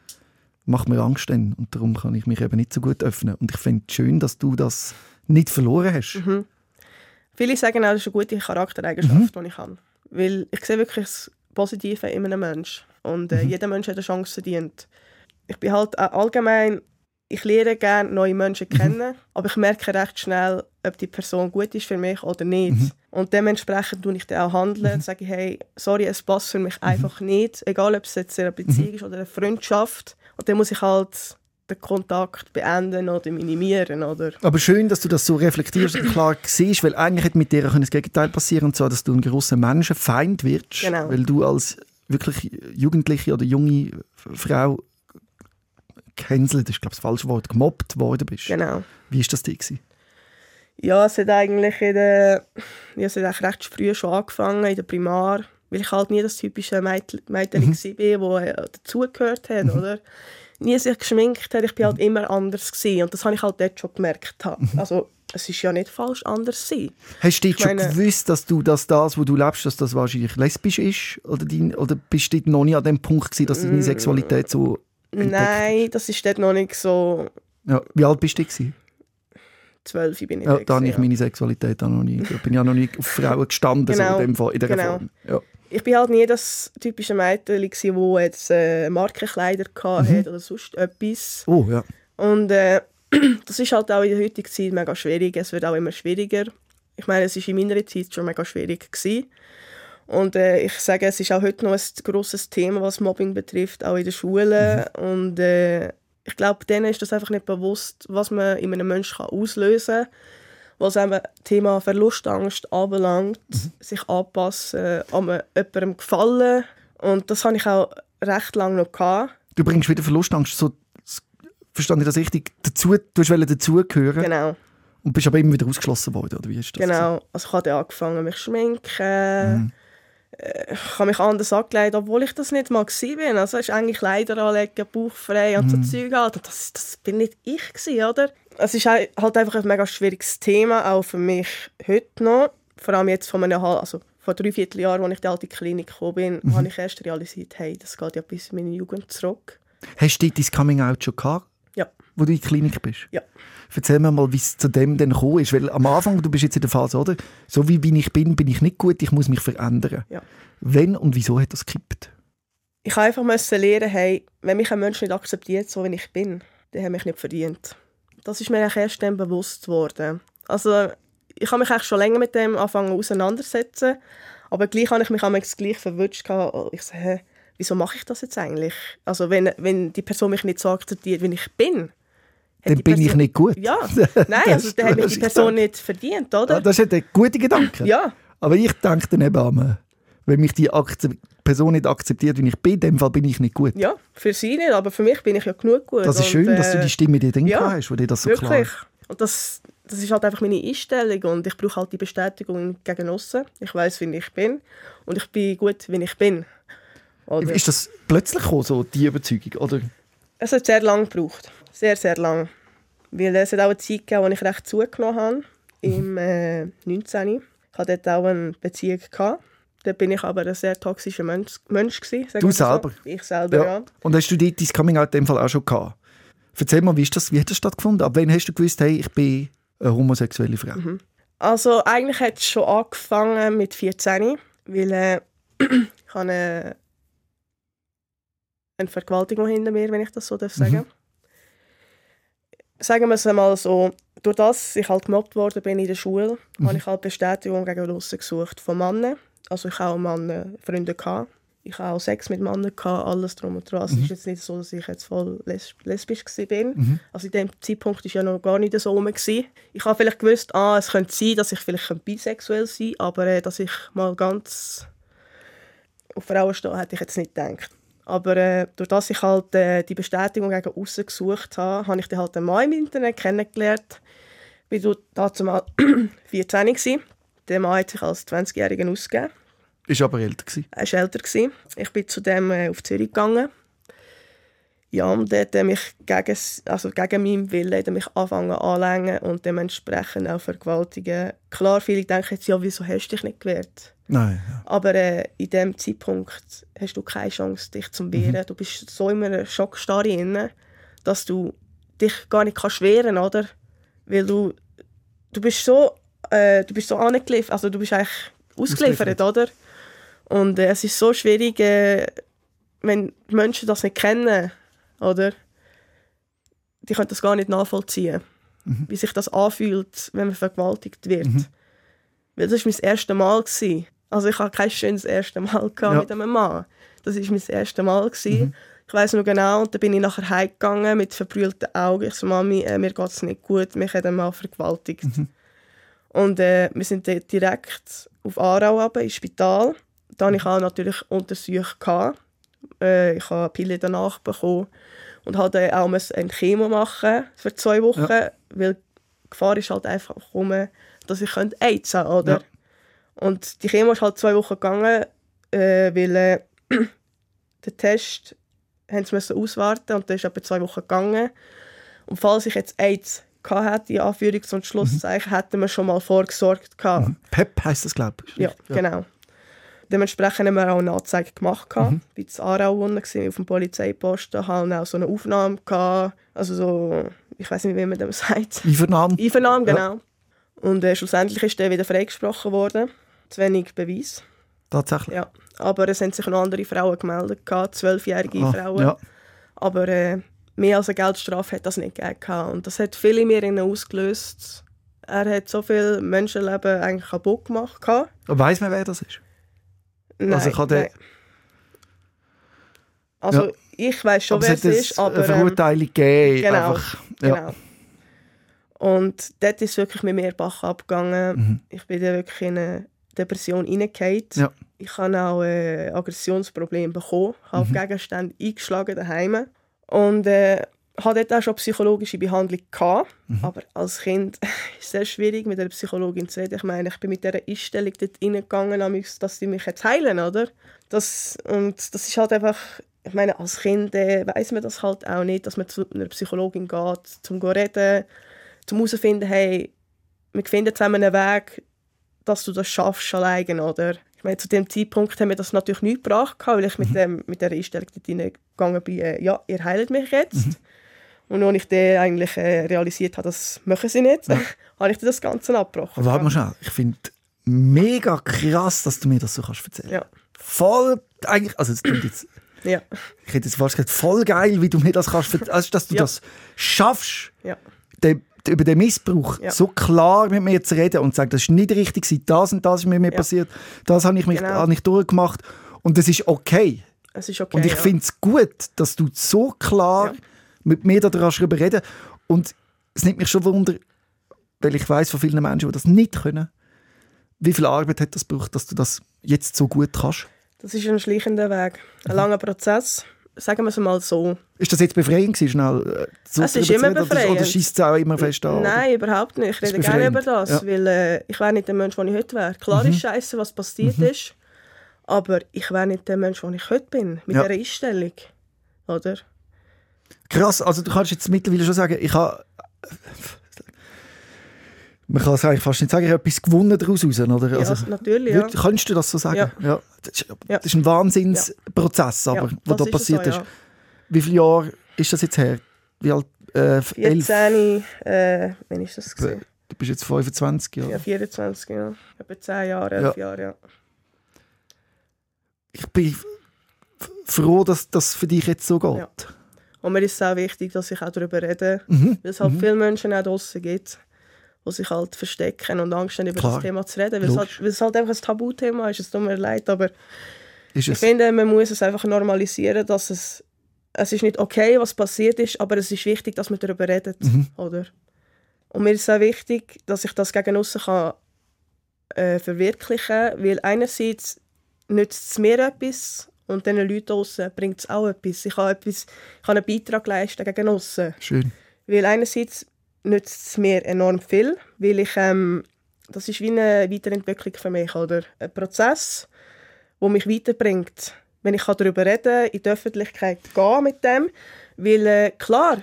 Macht mir Angst dann und darum kann ich mich eben nicht so gut öffnen und ich finde es schön, dass du das nicht verloren hast. Mhm. Viele sagen auch, das ist eine gute Charaktereigenschaft, die ich habe. Weil ich sehe wirklich das Positive in einem Menschen. Und äh, jeder Mensch hat eine Chance verdient. Ich bin halt auch allgemein, ich lerne gerne neue Menschen kennen, aber ich merke recht schnell, ob die Person gut ist für mich oder nicht. Und dementsprechend tue ich dann auch handeln, sage ich, hey, sorry, es passt für mich einfach nicht, egal ob es jetzt eine Beziehung ist oder eine Freundschaft. Und dann muss ich halt den Kontakt beenden oder minimieren, oder? Aber schön, dass du das so reflektierst und klar siehst, weil eigentlich hätte mit dir können das Gegenteil passieren, und zwar, dass du ein grosser Menschenfeind wirst, Genau. weil du als wirklich jugendliche oder junge Frau gehänselt, ist glaube ich das falsche Wort, gemobbt worden bist. Genau. Wie ist das dir gewesen? Ja, es hat eigentlich in der, ja, es hat eigentlich recht früh schon angefangen, in der Primar, weil ich halt nie das typische Mädchen Mädchen Mhm. war, das äh, dazugehört hat, oder? Nie sich geschminkt hat, ich bin Mhm. halt immer anders gewesen. und das habe ich halt dort schon gemerkt. habe. Also, es ist ja nicht falsch, anders sein. Hast du schon meine- gewusst, dass du dass das, wo du lebst, dass das wahrscheinlich lesbisch ist? Oder, dein, oder bist du dort noch nicht an dem Punkt gewesen, dass Mm. deine Sexualität so... entdeckt Nein, das ist dort noch nicht so Ja, wie alt bist du gewesen? zwölf bin ich Ja, da habe ich gewesen, meine Sexualität auch noch nie. Da bin ich auch noch nie auf Frauen gestanden, so Genau, in, dem Fall, in dieser genau. Form. Ja. Ich bin halt nie das typische Mädchen, wo jetzt äh, Markenkleider Mhm. hatte oder sonst etwas. Oh, ja. Und äh, das ist halt auch in der heutigen Zeit mega schwierig. Es wird auch immer schwieriger. Ich meine, es war in meiner Zeit schon mega schwierig. Gewesen. Und äh, ich sage, es ist auch heute noch ein grosses Thema, was Mobbing betrifft, auch in den Schulen. Und äh, ich glaube, denen ist das einfach nicht bewusst, was man in einem Menschen kann auslösen kann. Was eben Thema Verlustangst anbelangt, sich anpassen, an jemandem gefallen. Und das hatte ich auch recht lange noch. Gehabt. Du bringst wieder Verlustangst, so, verstand ich das richtig, dazu, du hast dazugehören Genau. und bist aber immer wieder ausgeschlossen worden, oder wie ist das? Genau, also ich habe angefangen mich zu schminken. Äh, Ich habe mich anders angelegt, obwohl ich das nicht mal bin. Also es ist eigentlich Kleider anlegen, bauchfrei und so Zeug halt. Das, das bin nicht ich gewesen, oder? Es ist halt halt einfach ein mega schwieriges Thema, auch für mich heute noch. Vor allem jetzt von einem, also vor drei Vierteljahren, als ich in die alte Klinik gekommen bin, habe ich erst realisiert, hey, das geht ja bis in meine Jugend zurück. Hast du dein Coming-out schon gehabt, Ja, wo du in der Klinik bist? ja. Erzähl mir mal, wie es zu dem denn gekommen ist. Weil am Anfang, du bist jetzt in der Phase, oder? So wie bin ich bin, bin ich nicht gut, ich muss mich verändern. Ja. Wenn und wieso hat das gekippt? Ich habe einfach lernen, hey, wenn mich ein Mensch nicht akzeptiert, so wie ich bin, dann hat mich nicht verdient. Das ist mir eigentlich erst dann bewusst geworden. Also, ich habe mich eigentlich schon länger mit dem anfangen auseinandersetzen, aber gleich habe ich mich manchmal gleich verwünscht. Oh, Ich so, hä, wieso mache ich das jetzt eigentlich? Also, wenn, wenn die Person mich nicht so akzeptiert, wie ich bin, Dann bin ich Person- nicht gut. Ja, nein, also, dann hat mich die Person nicht verdient, Ah, oder? Das ist ein guter Gedanke. Ja, Aber ich denke dann eben an, wenn mich die Akze Person nicht akzeptiert, wie ich bin, in dem Fall bin ich nicht gut. ja, für sie nicht, aber für mich bin ich ja genug gut. Das ist Und, schön, dass du äh, die Stimme dir denken ja, hast, wo dir das so Wirklich. klar Und das, das ist halt einfach meine Einstellung und ich brauche halt die Bestätigung gegen aussen. Ich weiß, wie ich bin und ich bin gut, wie ich bin. Oder? Ist das plötzlich gekommen, so die Überzeugung? Oder? Es hat sehr lange gebraucht. Sehr, sehr lange. Weil es hat auch eine Zeit gegeben, wo ich recht zugenommen habe. Im äh, 19. Ich hatte dort auch eine Beziehung. Gehabt. Dort bin ich aber ein sehr toxischer Mensch, Mensch gewesen, Du wir so. selber? Ich selber, ja. Und hast du dort dein Coming-out in dem Fall auch schon gehabt? Erzähl mal, wie, ist das, wie hat das stattgefunden? Ab wann hast du gewusst, hey, ich bin eine homosexuelle Frau? Mhm. Also eigentlich hat es schon angefangen mit 14, weil äh, ich habe eine, eine Vergewaltigung hinter mir, wenn ich das so darf sagen. sagen wir es einmal so, durch das ich halt gemobbt worden bin in der Schule, mhm. habe ich halt Bestätigung gegen aussen gesucht von Männern. Also ich habe auch Männer, Freunde gehabt. Ich habe auch Sex mit Männern gehabt, alles drum und dran. Es ist mhm. jetzt nicht so, dass ich jetzt voll lesbisch war. Mhm. Also in dem Zeitpunkt war ja noch gar nicht so rum. Ich habe vielleicht gewusst, ah, es könnte sein, dass ich vielleicht bisexuell sein könnte, aber äh, dass ich mal ganz auf Frauen stehe, hätte ich jetzt nicht gedacht. Aber äh, durch das ich halt äh, die Bestätigung gegen außen gesucht habe, habe ich dann halt einen Mann im Internet kennengelernt. Ich war dazu mal 14 gewesen. Der Mann hat sich als 20-Jähriger ausgegeben. Ist aber älter gewesen. Er war älter gewesen. Ich bin zu dem äh, auf Zürich gegangen. Ja, und dort hat mich gegen, also gegen meinen Willen mich anfangen anlängen und dementsprechend auch vergewaltigen. Klar, viele denken jetzt, ja, wieso hast du dich nicht gewehrt? Nein. Ja. Aber äh, in diesem Zeitpunkt hast du keine Chance, dich zu wehren. Mhm. Du bist so in einer Schockstarre drin, dass du dich gar nicht kannst wehren oder? Weil du, du bist so, äh, du bist so angeliefert, also du bist eigentlich ausgeliefert, oder? Und äh, es ist so schwierig, äh, wenn die Menschen das nicht kennen, oder? Die können das gar nicht nachvollziehen, mhm. wie sich das anfühlt, wenn man vergewaltigt wird. Mhm. Weil das war mein erstes Mal. Gewesen. Also ich hatte kein schönes erstes Mal ja. mit einem Mann. Das war mein erstes Mal. Mhm. Ich weiß noch genau, und dann bin ich nachher heimgegangen mit verbrüllten Augen. Ich so, Mami, äh, mir geht es nicht gut, mich hat ein Mann vergewaltigt. Mhm. Und äh, wir sind direkt auf Aarau runter, ins Spital. Da hatte ich auch natürlich Untersuchungen. Äh, ich habe Pille danach bekommen und hatte auch ein Chemo machen für zwei Wochen, ja. weil die Gefahr ist halt einfach rum, dass ich AIDS haben oder? Ja. Und die Chemo ist halt zwei Wochen gegangen, äh, weil äh, den Test haben sie müssen auswarten und der ist etwa zwei Wochen gegangen. Und falls ich jetzt AIDS hatte, in Anführungs- und Schlusszeichen, mhm. hätten wir schon mal vorgesorgt. Gehabt. Mhm. PEP heisst das, glaube ich. Ja, ja, genau. Dementsprechend haben wir auch eine Anzeige gemacht. Mhm. War in Aarau auf dem Polizeiposten, haben auch so eine Aufnahme gehabt. Also so, ich weiß nicht, wie man das sagt. Einvernahme. Einvernahme, genau. Ja. Und äh, schlussendlich ist der wieder freigesprochen worden. Zu wenig Beweis. Tatsächlich? Ja. Aber es haben sich noch andere Frauen gemeldet, zwölfjährige ah, Frauen. Ja. Aber äh, mehr als eine Geldstrafe hat das nicht gegeben. Und das hat viele in mir ausgelöst. Er hat so viele Menschenleben eigentlich kaputt gemacht. Weiß man, wer das ist? Nein, also kann der... Also ja. ich weiß schon, aber wer es ist, aber... eine Verurteilung ähm, gegeben. Genau, einfach, ja. genau. Und dort ist wirklich mit mir Bach abgegangen. Mhm. Ich bin dann wirklich in eine Depression reingefallen. Ja. Ich habe auch ein Aggressionsproblem bekommen, habe mhm. Gegenstände eingeschlagen daheim und äh, hatte dort auch schon psychologische Behandlung gehabt. Mhm. Aber als Kind ist es sehr schwierig, mit einer Psychologin zu reden. Ich meine, ich bin mit dieser Einstellung dort reingegangen, dass sie mich jetzt heilen, oder? Das, und das ist halt einfach, ich meine, als Kind äh, weiß man das halt auch nicht, dass man zu einer Psychologin geht, zum zu reden, um herauszufinden, hey, wir finden zusammen einen Weg, dass du das schaffst alleine, oder? Ich meine, zu dem Zeitpunkt haben wir das natürlich nicht gebracht, weil ich mit, mhm. dem, mit der Einstellung dort hineingegangen bin, äh, ja, ihr heilt mich jetzt. Mhm. Und als ich dann eigentlich äh, realisiert habe, das machen sie nicht, ja. habe ich das Ganze abgebrochen. Warte mal schnell, ich finde mega krass, dass du mir das so kannst erzählen. Ja. Voll, eigentlich, also jetzt, ja. ich hätte jetzt fast gesagt, voll geil, wie du mir das kannst also, dass du ja. das schaffst, ja. den über den Missbrauch so klar mit mir zu reden und zu sagen, das ist nicht richtig, das und das ist mit mir passiert, das habe ich, mich, genau. habe ich durchgemacht und das ist okay. Es ist okay und ich ja. finde es gut, dass du so klar mit mir darüber reden und es nimmt mich schon Wunder, weil ich weiß von vielen Menschen, die das nicht können, wie viel Arbeit hat das gebraucht, dass du das jetzt so gut kannst? Das ist ein schleichender Weg, ein mhm. langer Prozess sagen wir es mal so. Ist das jetzt befreiend gewesen, schnell äh, so Es ist immer befreiend. Oder, schießt es auch immer fest an? Nein, überhaupt nicht. Ich rede gerne über das, ja. weil äh, ich wäre nicht der Mensch, der ich heute wäre. Klar mhm. ist scheiße, was passiert mhm. ist, aber ich wäre nicht der Mensch, der ich heute bin, mit ja. dieser Einstellung. Oder? Krass, also du kannst jetzt mittlerweile schon sagen, ich habe man kann es eigentlich fast nicht sagen, ich habe etwas gewonnen daraus. Oder? Ja, also, natürlich. Ja. Kannst du das so sagen? Ja. ja. Das, ist, das, ist, ein Wahnsinnsprozess, aber, ja, was da passiert ist. So, ist. Wie viele Jahre ist das jetzt her? Wie alt? Äh, 14, äh, wann ist das? Gewesen? Du bist jetzt 25, ja. Ja, 24, ja. Etwa 10 Jahre, 11 Jahre, ja. Ich bin froh, dass das für dich jetzt so geht. Und mir ist es auch wichtig, dass ich auch darüber rede, Mhm. weil es halt viele Menschen auch draussen gibt, die sich halt verstecken und Angst haben, über Klar. das Thema zu reden, weil es, halt, weil es halt einfach ein Tabuthema ist. Es tut mir leid, aber ich finde, man muss es einfach normalisieren, dass es, es ist nicht okay, was passiert ist, aber es ist wichtig, dass man darüber redet, Mhm. oder? Und mir ist es auch wichtig, dass ich das gegen aussen kann äh, verwirklichen, weil einerseits nützt es mir etwas und den Leuten draussen bringt es auch etwas. Ich kann, etwas, ich kann einen Beitrag leisten gegen aussen. Schön. Weil einerseits nützt es mir enorm viel, weil ich, ähm, das ist wie eine Weiterentwicklung für mich, oder? Ein Prozess, der mich weiterbringt. Wenn ich darüber reden kann, in die Öffentlichkeit gehen mit dem, weil äh, klar,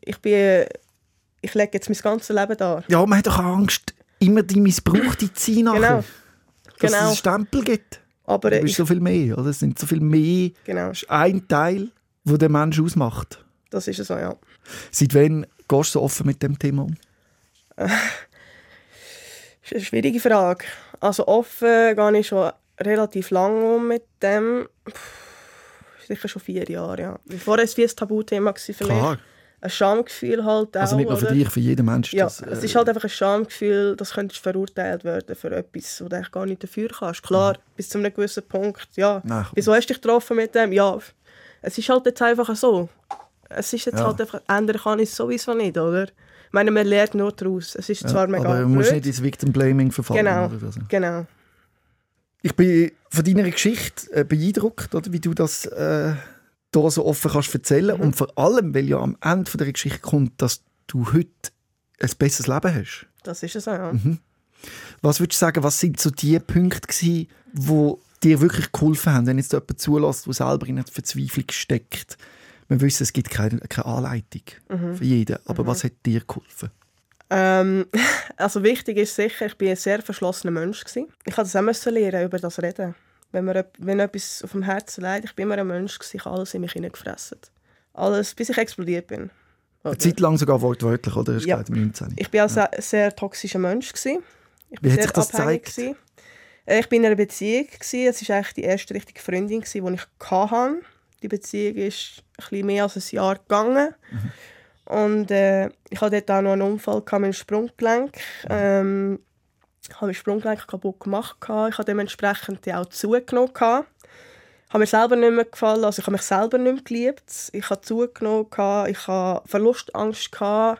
ich bin, ich lege jetzt mein ganzes Leben da. Ja, man hat doch Angst, immer die Missbrauchte zu sein. Genau. Dass es Genau. einen Stempel gibt. Aber Du äh, bist ich, so viel mehr, oder? Es sind so viel mehr. genau, Das ist ein Teil, wo der Mensch ausmacht. das ist es so, ja. Seit wann gehst du so offen mit dem Thema um? Das ist eine schwierige Frage. Also offen gehe ich schon relativ lange um mit dem. Puh, Sicher schon vier Jahre, ja. Vorher war es wie ein Tabuthema für mich. Ein Schamgefühl halt auch, Also nicht nur für oder? dich, für jeden Menschen. Ja, das, äh, es ist halt einfach ein Schamgefühl, das könntest verurteilt werden für etwas, wo du eigentlich gar nicht dafür kannst. Klar, bis zu einem gewissen Punkt, ja. Mhm. Nein. Wieso hast du dich getroffen mit dem? Ja, es ist halt jetzt einfach so. Es ist jetzt Ja. halt einfach, ändern kann ich es sowieso nicht, oder? Ich meine, man lernt nur daraus. Es ist ja, zwar mega aber du musst blöd. nicht ins Victim Blaming verfallen. Genau, Oder? so. genau. Ich bin von deiner Geschichte äh, beeindruckt, oder, wie du das äh, da so offen kannst erzählen Mhm. Und vor allem, weil ja am Ende von der Geschichte kommt, dass du heute ein besseres Leben hast. Das ist es auch, ja. Mhm. Was würdest du sagen, was sind so die Punkte gewesen, die dir wirklich geholfen haben, wenn jetzt jemand zulässt, der selber in einer Verzweiflung steckt? Wir wissen, es gibt keine, keine Anleitung Mhm. für jeden, aber was hat dir geholfen? Ähm, also wichtig ist sicher, ich bin ein sehr verschlossener Mensch gewesen. Ich musste das auch lernen, über das reden. Wenn mir wenn etwas auf dem Herzen leid, ich bin immer ein Mensch ich alles in mich hineingefressen. Alles, bis ich explodiert bin. Eine Zeit lang sogar wortwörtlich, oder? Das Ja. geht mit 19. Ich bin auch ein sehr toxischer Mensch gewesen. Ich Wie hat sehr sich das gezeigt? gewesen. Äh, Ich bin in einer Beziehung gewesen. Es war eigentlich die erste richtige Freundin gewesen, die ich hatte. Die Beziehung ist ein mehr als ein Jahr gegangen. Mhm. Und äh, ich hatte dort auch noch einen Unfall mit dem Sprunggelenk. Ähm, ich habe mein Sprunggelenk kaputt gemacht. Ich habe dementsprechend auch zugenommen. Ich habe mir selber nicht mehr gefallen. Also ich habe mich selber nicht mehr geliebt. Ich habe zugenommen. Ich habe Verlustangst. Ich habe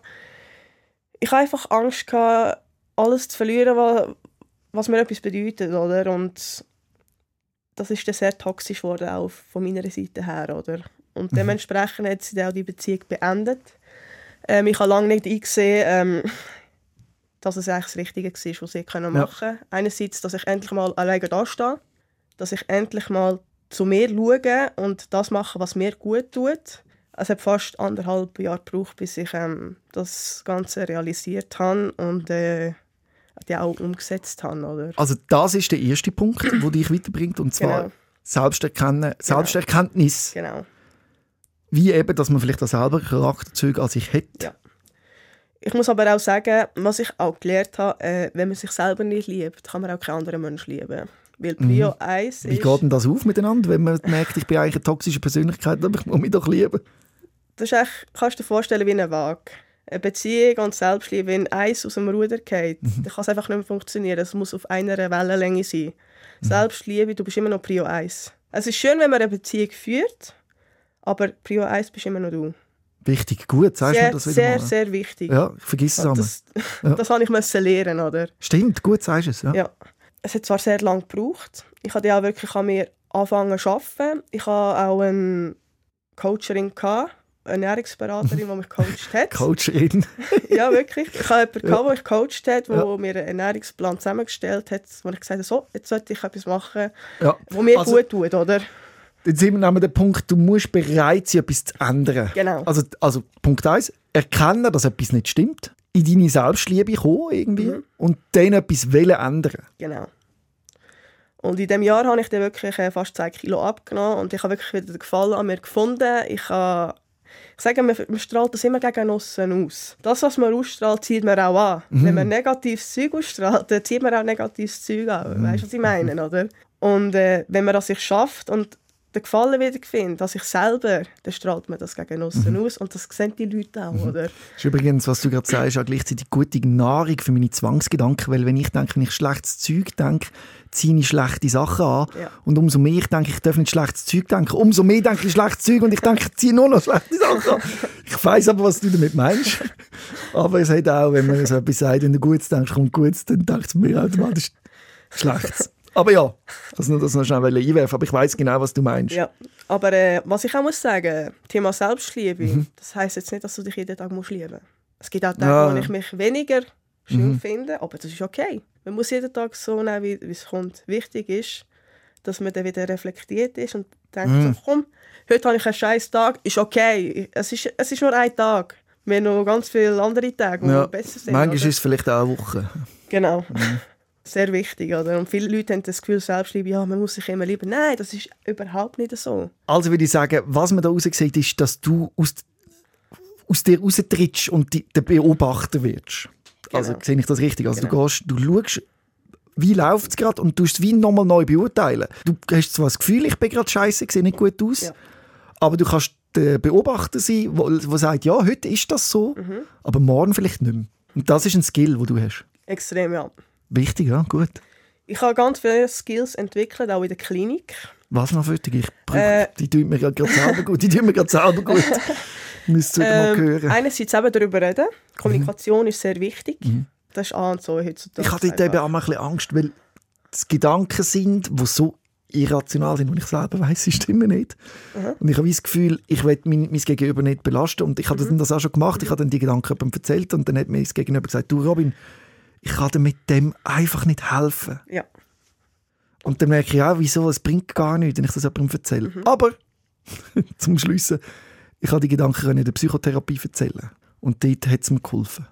einfach Angst, alles zu verlieren, was, was mir etwas bedeutet. Oder? Und das ist dann sehr toxisch geworden, auch von meiner Seite her. Oder? Und dementsprechend hat sie dann auch die Beziehung beendet. Ähm, ich habe lange nicht eingesehen, ähm, dass es eigentlich das Richtige war, was sie können machen konnte. Einerseits, dass ich endlich mal alleine da stehe, dass ich endlich mal zu mir schaue und das mache, was mir gut tut. Es hat fast anderthalb Jahre gebraucht, bis ich ähm, das Ganze realisiert habe und äh, die auch umgesetzt habe. Oder? Also das ist der erste Punkt, der dich weiterbringt, und zwar Genau. Selbsterkennen, Selbsterkenntnis. Genau. Wie eben, dass man vielleicht auch selber Charakterzüge als ich hätte. Ja. Ich muss aber auch sagen, was ich auch gelernt habe, äh, wenn man sich selber nicht liebt, kann man auch keinen anderen Menschen lieben. Weil Prio 1 Mhm. Wie ist... geht denn das auf miteinander, wenn man merkt, ich bin eigentlich eine toxische Persönlichkeit, aber ich muss mich doch lieben? Das ist echt, kannst du dir vorstellen wie eine Waage. Eine Beziehung und Selbstliebe, wenn eins aus dem Ruder geht, Mhm. dann kann es einfach nicht mehr funktionieren. Es muss auf einer Wellenlänge sein. Mhm. Selbstliebe, du bist immer noch Prio 1. Es ist schön, wenn man eine Beziehung führt, aber Prio 1 bist immer noch du. Wichtig, gut, sagst du das wieder sehr, mal. sehr wichtig. Ja, ich vergiss es das, Ja. das habe ich müssen lernen, oder? Stimmt, gut sagst du es. Ja. Ja. Es hat zwar sehr lange gebraucht. Ich hatte auch wirklich an mir anfangen zu arbeiten. Ich hatte auch eine Coacherin, gehabt, eine Ernährungsberaterin, die mich gecoacht hat. Coachin. ja, wirklich. Ich hatte jemanden, Ja. der mich gecoacht hat, der Ja. mir einen Ernährungsplan zusammengestellt hat, wo ich gesagt habe, so, jetzt sollte ich etwas machen, Ja. was mir Also- gut tut, oder? Jetzt sind wir dem Punkt, du musst bereit sein, etwas zu ändern. Genau. Also, also Punkt eins: erkennen, dass etwas nicht stimmt, in deine Selbstliebe kommen irgendwie Mhm. und dann etwas wollen ändern. Genau. Und in diesem Jahr habe ich dann wirklich äh, fast 10 Kilo abgenommen und ich habe wirklich wieder den Gefallen an mir gefunden. Ich, habe, ich sage, man, man strahlt das immer gegen aussen aus. Das, was man ausstrahlt, zieht man auch an. Wenn man negatives Zeug ausstrahlt, dann zieht man auch negatives Zeug an. Weißt du, was ich meine, oder? Und äh, wenn man das sich schafft und den Gefallen wieder finde, dass ich selber, dann strahlt mir das gegen aussen Mhm. aus und das sehen die Leute auch, oder? Das ist übrigens, was du gerade sagst, auch gleichzeitig gute Nahrung für meine Zwangsgedanken, weil wenn ich denke, wenn ich schlechtes Zeug denke, ziehe ich schlechte Sachen an. Ja. Und umso mehr ich denke, ich darf nicht schlechtes Zeug denken, umso mehr denke ich schlechtes Zeug und ich denke, ich ziehe nur noch schlechte Sachen an. Ich weiss aber, was du damit meinst. Aber es hat auch, wenn man so etwas sagt, wenn du Gutes denkst, kommt Gutes, dann denkst du mir automatisch Schlechtes. Aber ja, also nur das noch schnell einwerfen, aber ich weiß genau, was du meinst. Ja, aber äh, was ich auch muss sagen, Thema Selbstliebe, Mhm. das heisst jetzt nicht, dass du dich jeden Tag musst lieben Es gibt auch Tage, Ja. Mhm. wo ich mich weniger schön finde, aber das ist okay. Man muss jeden Tag so nehmen, wie es kommt. Wichtig ist, dass man dann wieder reflektiert ist und denkt, Mhm. so, komm, heute habe ich einen scheiß Tag, ist okay. Es ist, es ist nur ein Tag. Wir haben noch ganz viele andere Tage, die Ja, besser sind. manchmal oder? ist es vielleicht auch eine Woche. Genau. Sehr wichtig, oder? Und viele Leute haben das Gefühl, Selbstliebe, ja, man muss sich immer lieben. Nein, das ist überhaupt nicht so. Also würde ich sagen, was man da raus sieht, ist, dass du aus, aus dir raustrittst und die, der Beobachter wirst. Also Genau. sehe ich das richtig? Also du Genau. gehst, du schaust, wie läuft es gerade und tust es wie nochmal neu beurteilen. Du hast zwar das Gefühl, ich bin gerade scheiße, sehe nicht gut aus, Ja. aber du kannst der Beobachter sein, wo sagt, ja, heute ist das so, Mhm. aber morgen vielleicht nicht mehr. Und das ist ein Skill, den du hast. Extrem, ja. Wichtig, ja, gut. Ich habe ganz viele Skills entwickelt, auch in der Klinik. Was noch für dich? Ich brauche, Äh. die tun mir gerade selber gut. Die tun mir gerade selber gut. Müsst ihr mal Ähm, hören. einerseits eben darüber reden. Kommunikation ist sehr wichtig. Das ist A und so heutzutage. Ich habe dort eben auch mal ein bisschen Angst, weil es Gedanken sind, die so irrational sind, und ich selber weiß, sie stimmen nicht. Und ich habe das Gefühl, ich will mein, mein Gegenüber nicht belasten. Und ich habe dann das auch schon gemacht. Ich habe dann die Gedanken jemandem erzählt und dann hat mir das Gegenüber gesagt, du Robin, ich kann dir mit dem einfach nicht helfen. Ja. Und dann merke ich auch, wieso, es bringt gar nichts, wenn ich das jemandem erzähle. Aber, zum Schliessen, ich habe die Gedanken in der Psychotherapie erzählen. Und dort hat es mir geholfen.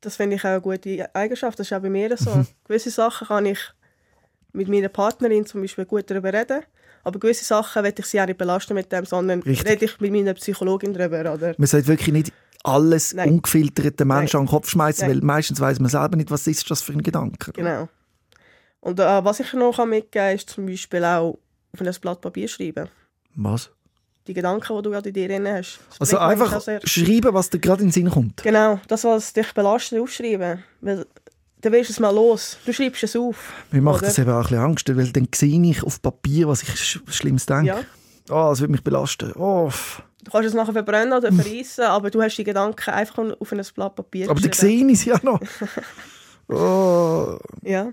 Das finde ich auch eine gute Eigenschaft. Das ist auch bei mir so. Mhm. Gewisse Sachen kann ich mit meiner Partnerin zum Beispiel gut darüber reden. Aber gewisse Sachen will ich sie auch nicht belasten mit dem, sondern Richtig. rede ich mit meiner Psychologin darüber. Oder? Man sollte wirklich nicht alles Nein. ungefiltert den Menschen Nein. an den Kopf schmeißen, weil meistens weiß man selber nicht, was ist das für ein Gedanke. Genau. Und äh, was ich noch mitgeben kann, ist zum Beispiel auch auf ein Blatt Papier schreiben. Was? Die Gedanken, die du gerade in dir drin hast. Also einfach schreiben, was dir gerade in den Sinn kommt. Genau, das, was dich belastet, aufschreiben. Weil dann wirst du es mal los. Du schreibst es auf. Mir macht oder? das eben auch ein bisschen Angst, weil dann sehe ich auf Papier, was ich sch Schlimmes denke. Ja. Oh, das würde mich belasten. Oh. Du kannst es nachher verbrennen oder verreissen, aber du hast die Gedanken einfach auf ein Blatt Papier Aber dann geschrieben. sehe ich es ja noch. Oh. Ja,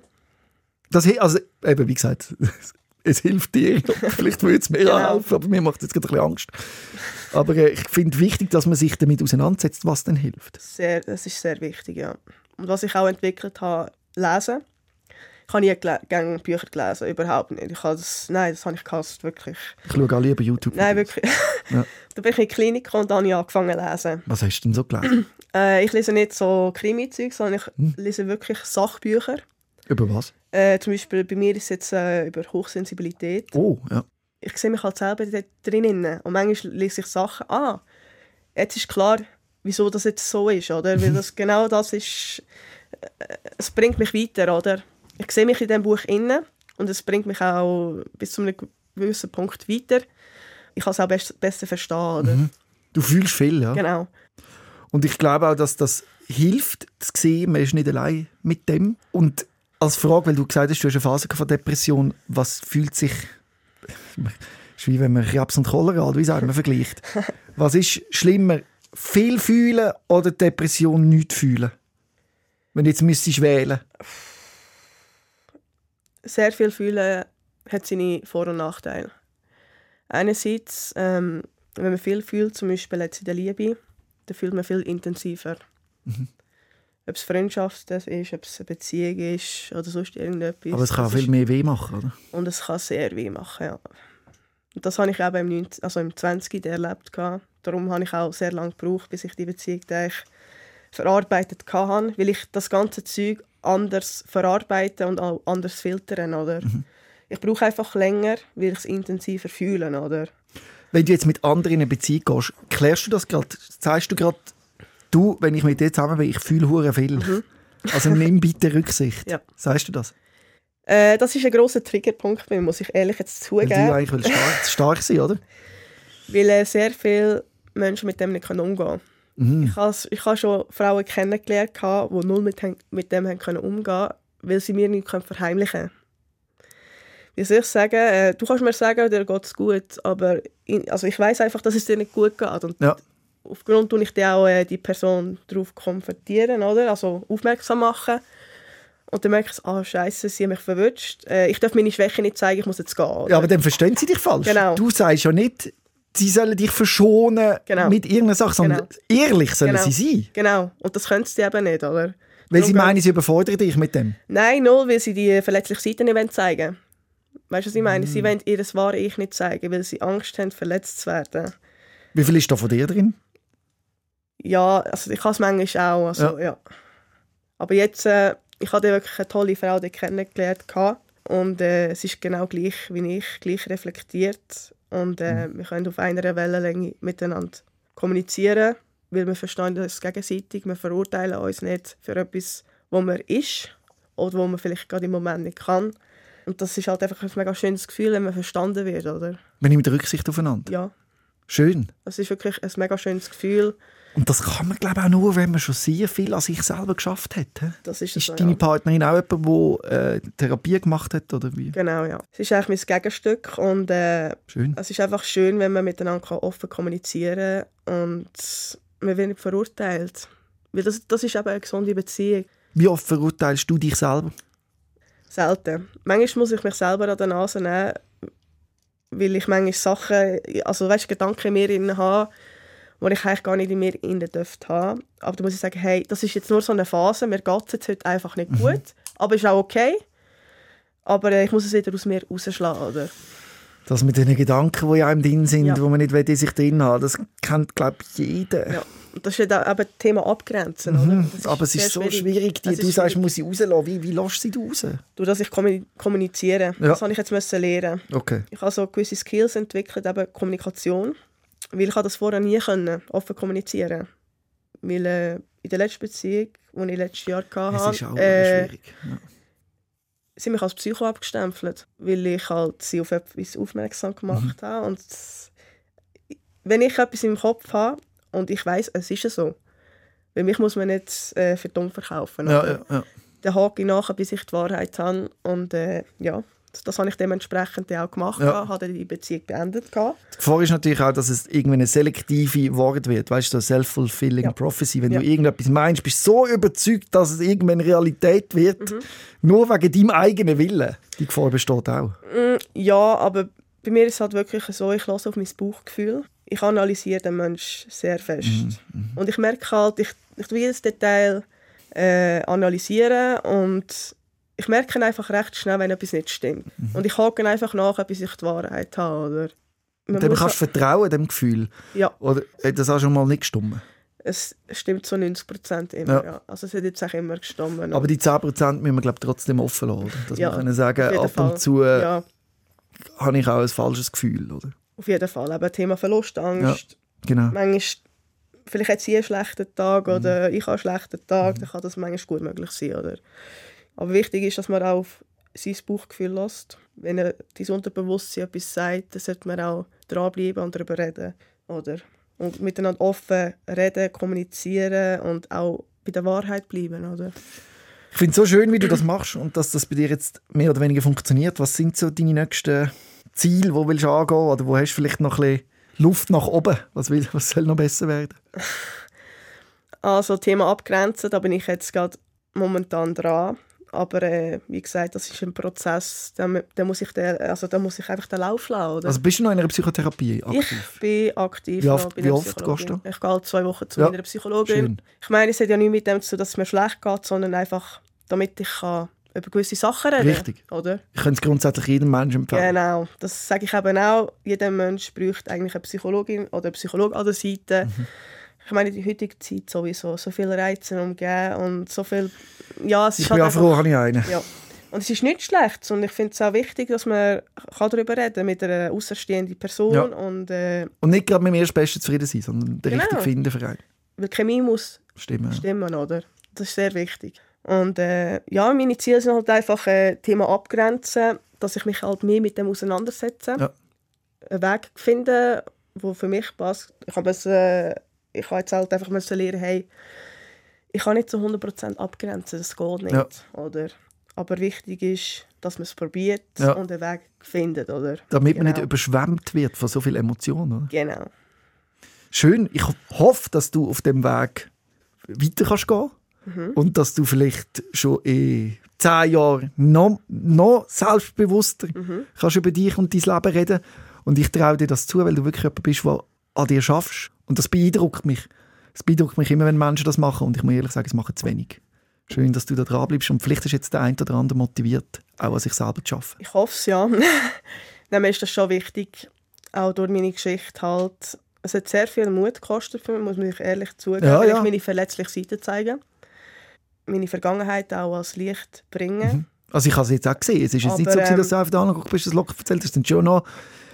Das, also, eben, wie gesagt, es hilft dir. Vielleicht würde es mir Genau. auch helfen, aber mir macht es jetzt gerade ein bisschen Angst. Aber äh, ich finde wichtig, dass man sich damit auseinandersetzt, was dann hilft. sehr, das ist sehr wichtig, ja. Und was ich auch entwickelt habe, lesen. Ich habe nie gerne Bücher gelesen, überhaupt nicht. Ich habe das, nein, das habe ich gehasst, wirklich. Ich schaue auch lieber YouTube. Nein, wirklich. Ja. da bin ich in die Klinik gekommen und dann habe ich angefangen zu lesen. Was hast du denn so gelesen? Äh, ich lese nicht so Krimi-Zeug, sondern ich Hm. lese wirklich Sachbücher. Über was? Äh, zum Beispiel bei mir ist es jetzt äh, über Hochsensibilität. Oh, ja. Ich sehe mich halt selber dort drinnen. Und manchmal lese ich Sachen, ah, jetzt ist klar, wieso das jetzt so ist, oder? Weil das genau das ist, äh, es bringt mich weiter, oder? Ich sehe mich in diesem Buch inne und es bringt mich auch bis zu einem gewissen Punkt weiter. Ich kann es auch best, besser verstehen, oder? Du fühlst viel, ja. Genau. Und ich glaube auch, dass das hilft, zu sehen, man ist nicht allein mit dem. Und als Frage, weil du gesagt hast, du hast eine Phase von Depression, was fühlt sich... Ist wie wenn man Krebs und Cholera, oder wie sagt man, vergleicht. Was ist schlimmer, viel fühlen oder Depression nicht fühlen? Wenn du jetzt müsstest wählen. Sehr viel fühlen hat seine Vor- und Nachteile. Einerseits, ähm, wenn man viel fühlt, zum Beispiel jetzt in der Liebe, dann fühlt man viel intensiver. Ob es Freundschaft das ist, ob es eine Beziehung ist oder sonst irgendetwas. Aber es kann viel mehr weh machen, oder? Und es kann sehr weh machen, ja. Und das habe ich eben im, 19, also im 20. erlebt. Darum habe ich auch sehr lange gebraucht, bis ich die Beziehung verarbeitet hatte, weil ich das ganze Zeug anders verarbeiten und auch anders filtern, oder? Ich brauche einfach länger, weil ich es intensiver fühle, oder? Wenn du jetzt mit anderen in eine Beziehung gehst, klärst du das gerade? Sagst du gerade, du, wenn ich mit dir zusammen bin, ich fühle hure viel. Also nimm bitte Rücksicht. Ja. Sagst du das? Äh, das ist ein grosser Triggerpunkt bei mir, muss ich ehrlich jetzt Weil zugeben. du eigentlich stark, stark sein oder? Weil äh, sehr viele Menschen mit dem nicht umgehen können. Ich habe ich schon Frauen kennengelernt, die null mit, mit dem haben können umgehen weil sie mir nicht können verheimlichen können. Wie soll ich sagen? Äh, du kannst mir sagen, dir geht es gut, aber in, also ich weiß einfach, dass es dir nicht gut geht. Und Ja. aufgrund tue ich die auch äh, die Person darauf konfrontieren, oder? Also aufmerksam machen. Und dann merke ich, ah, scheiße, sie haben mich verwünscht. Äh, ich darf meine Schwäche nicht zeigen, ich muss jetzt gehen. Oder? Ja, aber dann verstehen sie dich falsch. Genau. Du sagst ja nicht, sie sollen dich verschonen Genau. mit irgendeiner Sache, sondern ehrlich sollen Genau. sie sein. Genau, und das können sie eben nicht, oder? Weil sie meinen, sie überfordern dich mit dem. Nein, null, weil sie die verletzliche Seite nicht wollen zeigen Weißt du, was ich meine? Mm. Sie wollen ihr wahre Ich nicht zeigen, weil sie Angst haben, verletzt zu werden. Wie viel ist da von dir drin? Ja, also ich habe es manchmal auch. Also, ja. Aber jetzt, äh, ich hatte wirklich eine tolle Frau die kennengelernt. gehabt. Und äh, es ist genau gleich wie ich, gleich reflektiert. Und äh, wir können auf einer Wellenlänge miteinander kommunizieren, weil wir verstehen das gegenseitig. Wir verurteilen uns nicht für etwas, wo man ist oder wo man vielleicht gerade im Moment nicht kann. Und das ist halt einfach ein mega schönes Gefühl, wenn man verstanden wird, oder? Man nimmt Rücksicht aufeinander. Ja, Schön. das ist wirklich ein mega schönes Gefühl. Und das kann man, glaube ich, auch nur, wenn man schon sehr viel an sich selber geschafft hat. Das ist, es Ist deine ja. Partnerin auch jemand, der äh, Therapie gemacht hat? Oder wie? Genau, ja. Es ist eigentlich mein Gegenstück und äh, Schön. es ist einfach schön, wenn man miteinander offen kommunizieren kann und man wird nicht verurteilt. Weil das, das ist eben eine gesunde Beziehung. Wie oft verurteilst du dich selber? Selten. Manchmal muss ich mich selber an der Nase nehmen, weil ich manchmal Sachen, also weißt, Gedanken in mir habe, die ich eigentlich gar nicht in mir drin dürfte haben. Aber da muss ich sagen, hey, das ist jetzt nur so eine Phase, mir geht es jetzt heute einfach nicht gut, aber ist auch okay. Aber äh, ich muss es wieder aus mir rausschlagen, oder? Das mit den Gedanken, die in einem drin sind, Ja. wo man nicht will, sich drin haben das kennt, glaube ich, jeder. Ja. Das ist ja eben das Thema Abgrenzen, oder? Mhm. Aber es ist so schwierig. Die, Es du ist sagst, schwierig. muss ich rauslassen. Wie, wie lässt du sie raus? Durch das ich kommu- kommuniziere. Ja. Das habe ich jetzt müssen lernen. Okay. Ich habe so gewisse Skills entwickelt, eben Kommunikation. Weil ich das vorher nie können, offen kommunizieren Weil äh, in der letzten Beziehung, die ich letztes Jahr Es ist auch hatte, äh, schwierig. Ja. sie mich als Psycho abgestempelt, weil ich halt sie auf etwas aufmerksam gemacht Mhm. habe. Und wenn ich etwas im Kopf habe und ich weiß, es ist so, weil mich muss man nicht äh, für dumm verkaufen. Ja, ja, ja. Dann hake ich nachher, bis ich die Wahrheit habe. Und äh, ja, das, habe ich dementsprechend auch gemacht. Ja. Habe die Beziehung beendet. gehabt. Die Gefahr ist natürlich auch, dass es irgendwie eine selektive Wort wird. Weißt du, so self-fulfilling Ja. prophecy. Wenn Ja. du irgendetwas meinst, bist du so überzeugt, dass es irgendwann Realität wird. Mhm. Nur wegen deinem eigenen Willen. Die Gefahr besteht auch. Mm, Ja, aber bei mir ist es halt wirklich so, ich lasse auf mein Bauchgefühl. Ich analysiere den Menschen sehr fest. Mhm, Und ich merke halt, ich, ich tue jedes Detail äh, analysieren und ich merke einfach recht schnell, wenn etwas nicht stimmt. Mhm. Und ich hake einfach nach, bis ich die Wahrheit habe. Oder? Man Dem kannst du vertrauen, dem Gefühl. ja, Oder hat das auch schon mal nicht gestimmt? es stimmt zu 90 Prozent immer. Ja. Ja. Also es hat jetzt auch immer gestimmt. Aber die 10% müssen wir glaub, trotzdem offen lassen. Dass Ja, wir können sagen, ab Fall. und zu äh, ja, habe ich auch ein falsches Gefühl. Oder? auf jeden Fall. Eben Thema Verlustangst. Genau. manchmal, vielleicht hat sie einen schlechten Tag Mhm. oder ich habe einen schlechten Tag, dann kann das manchmal gut möglich sein. Oder? Aber wichtig ist, dass man auch auf sein Bauchgefühl lässt. Wenn er dein Unterbewusstsein etwas sagt, dann sollte man auch dranbleiben und darüber reden. Oder? Und miteinander offen reden, kommunizieren und auch bei der Wahrheit bleiben. Oder? Ich finde es so schön, wie du das machst und dass das bei dir jetzt mehr oder weniger funktioniert. Was sind so deine nächsten Ziele? Wo willst du angehen? Oder wo hast du vielleicht noch ein bisschen Luft nach oben? Was, will, was soll noch besser werden? Also Thema Abgrenzen, da bin ich jetzt gerade momentan dran. Aber äh, wie gesagt, das ist ein Prozess, da, da, muss, ich den, also, da muss ich einfach den Lauf lassen. Oder? Also bist du noch in einer Psychotherapie aktiv? Ich bin aktiv. Wie oft- wie oft gehst Ich gehe alle zwei Wochen zu Ja, meiner Psychologin. schön. Ich meine, es hat ja nicht mit dem zu tun, dass es mir schlecht geht, sondern einfach, damit ich kann über gewisse Sachen reden Richtig. Oder? Ich könnte es grundsätzlich jedem Menschen empfehlen. Genau, das sage ich eben auch. Jeder Mensch braucht eigentlich eine Psychologin oder einen Psychologen an der Seite. Mhm. Ich meine, in der heutigen Zeit sowieso so viele Reize umgeben und so viel... Ja, es Ich ist bin halt froh, habe ich einen. ja. Und es ist nicht schlecht und ich finde es auch wichtig, dass man kann darüber reden kann mit einer außerstehenden Person Ja. und äh, Und nicht gerade mit dem Erstbesten zufrieden sein, sondern den Genau. richtig finden für einen. weil Chemie muss Stimmt. ja. stimmen, oder? Das ist sehr wichtig. Und äh, ja, meine Ziele sind halt einfach äh, Thema abgrenzen, dass ich mich halt mehr mit dem auseinandersetze. Ja. Einen Weg finden, der für mich passt. Ich habe es, äh, ich habe jetzt halt einfach müssen lernen, hey, ich kann nicht zu 100% abgrenzen, das geht nicht. Ja. Oder? Aber wichtig ist, dass man es probiert Ja. und einen Weg findet. Oder? Damit man nicht Genau. überschwemmt wird von so viel Emotionen. Oder? Genau. Schön. Ich hoffe, dass du auf dem Weg weiter kannst gehen Mhm. und dass du vielleicht schon in zehn Jahren noch, noch selbstbewusster Mhm. kannst über dich und dein Leben reden. Und ich traue dir das zu, weil du wirklich jemand bist, der an dir schaffst. Und das beeindruckt mich. Es beeindruckt mich immer, wenn Menschen das machen. Und ich muss ehrlich sagen, es machen zu wenig. Schön, dass du da dran bleibst. Und vielleicht ist jetzt der eine oder andere motiviert, auch an sich selber zu arbeiten. Ich hoffe es ja. Nein, mir ist das schon wichtig, auch durch meine Geschichte halt. Es hat sehr viel Mut gekostet für mich, muss ich ehrlich zugeben. Ja, ja. ich meine verletzliche Seite zeigen. Meine Vergangenheit auch als Licht bringen. Also ich habe es jetzt auch gesehen. Es ist jetzt nicht so, gewesen, ähm, dass du einfach da angeguckt bist, das locker erzählt hast. Es sind schon noch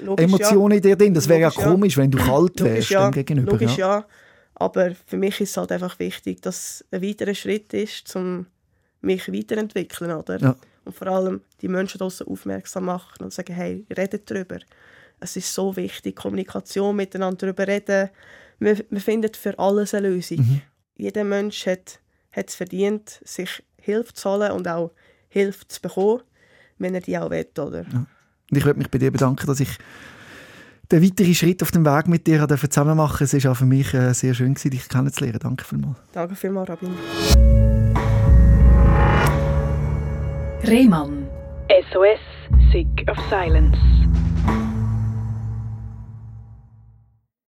Logisch, Emotionen in dir drin. Das wäre ja ja. komisch, wenn du kalt ja. wärst Logisch, ja. dem gegenüber. Logisch, ja. ja. Aber für mich ist es halt einfach wichtig, dass es ein weiterer Schritt ist, um mich weiterentwickeln, oder? Ja. Und vor allem die Menschen draussen aufmerksam machen und sagen, hey, redet darüber. Es ist so wichtig, Kommunikation miteinander darüber reden. Man, man findet für alles eine Lösung. Mhm. Jeder Mensch hat, hat es verdient, sich Hilfe zu holen und auch Hilfe zu bekommen, wenn er die auch will, oder? Und ich möchte mich bei dir bedanken, dass ich den weiteren Schritt auf dem Weg mit dir durfte zusammen machen Es war auch für mich äh, sehr schön, gewesen, dich kennenzulernen. Danke vielmals. Danke vielmals, Rabin. Rehmann. SOS, Sick of Silence.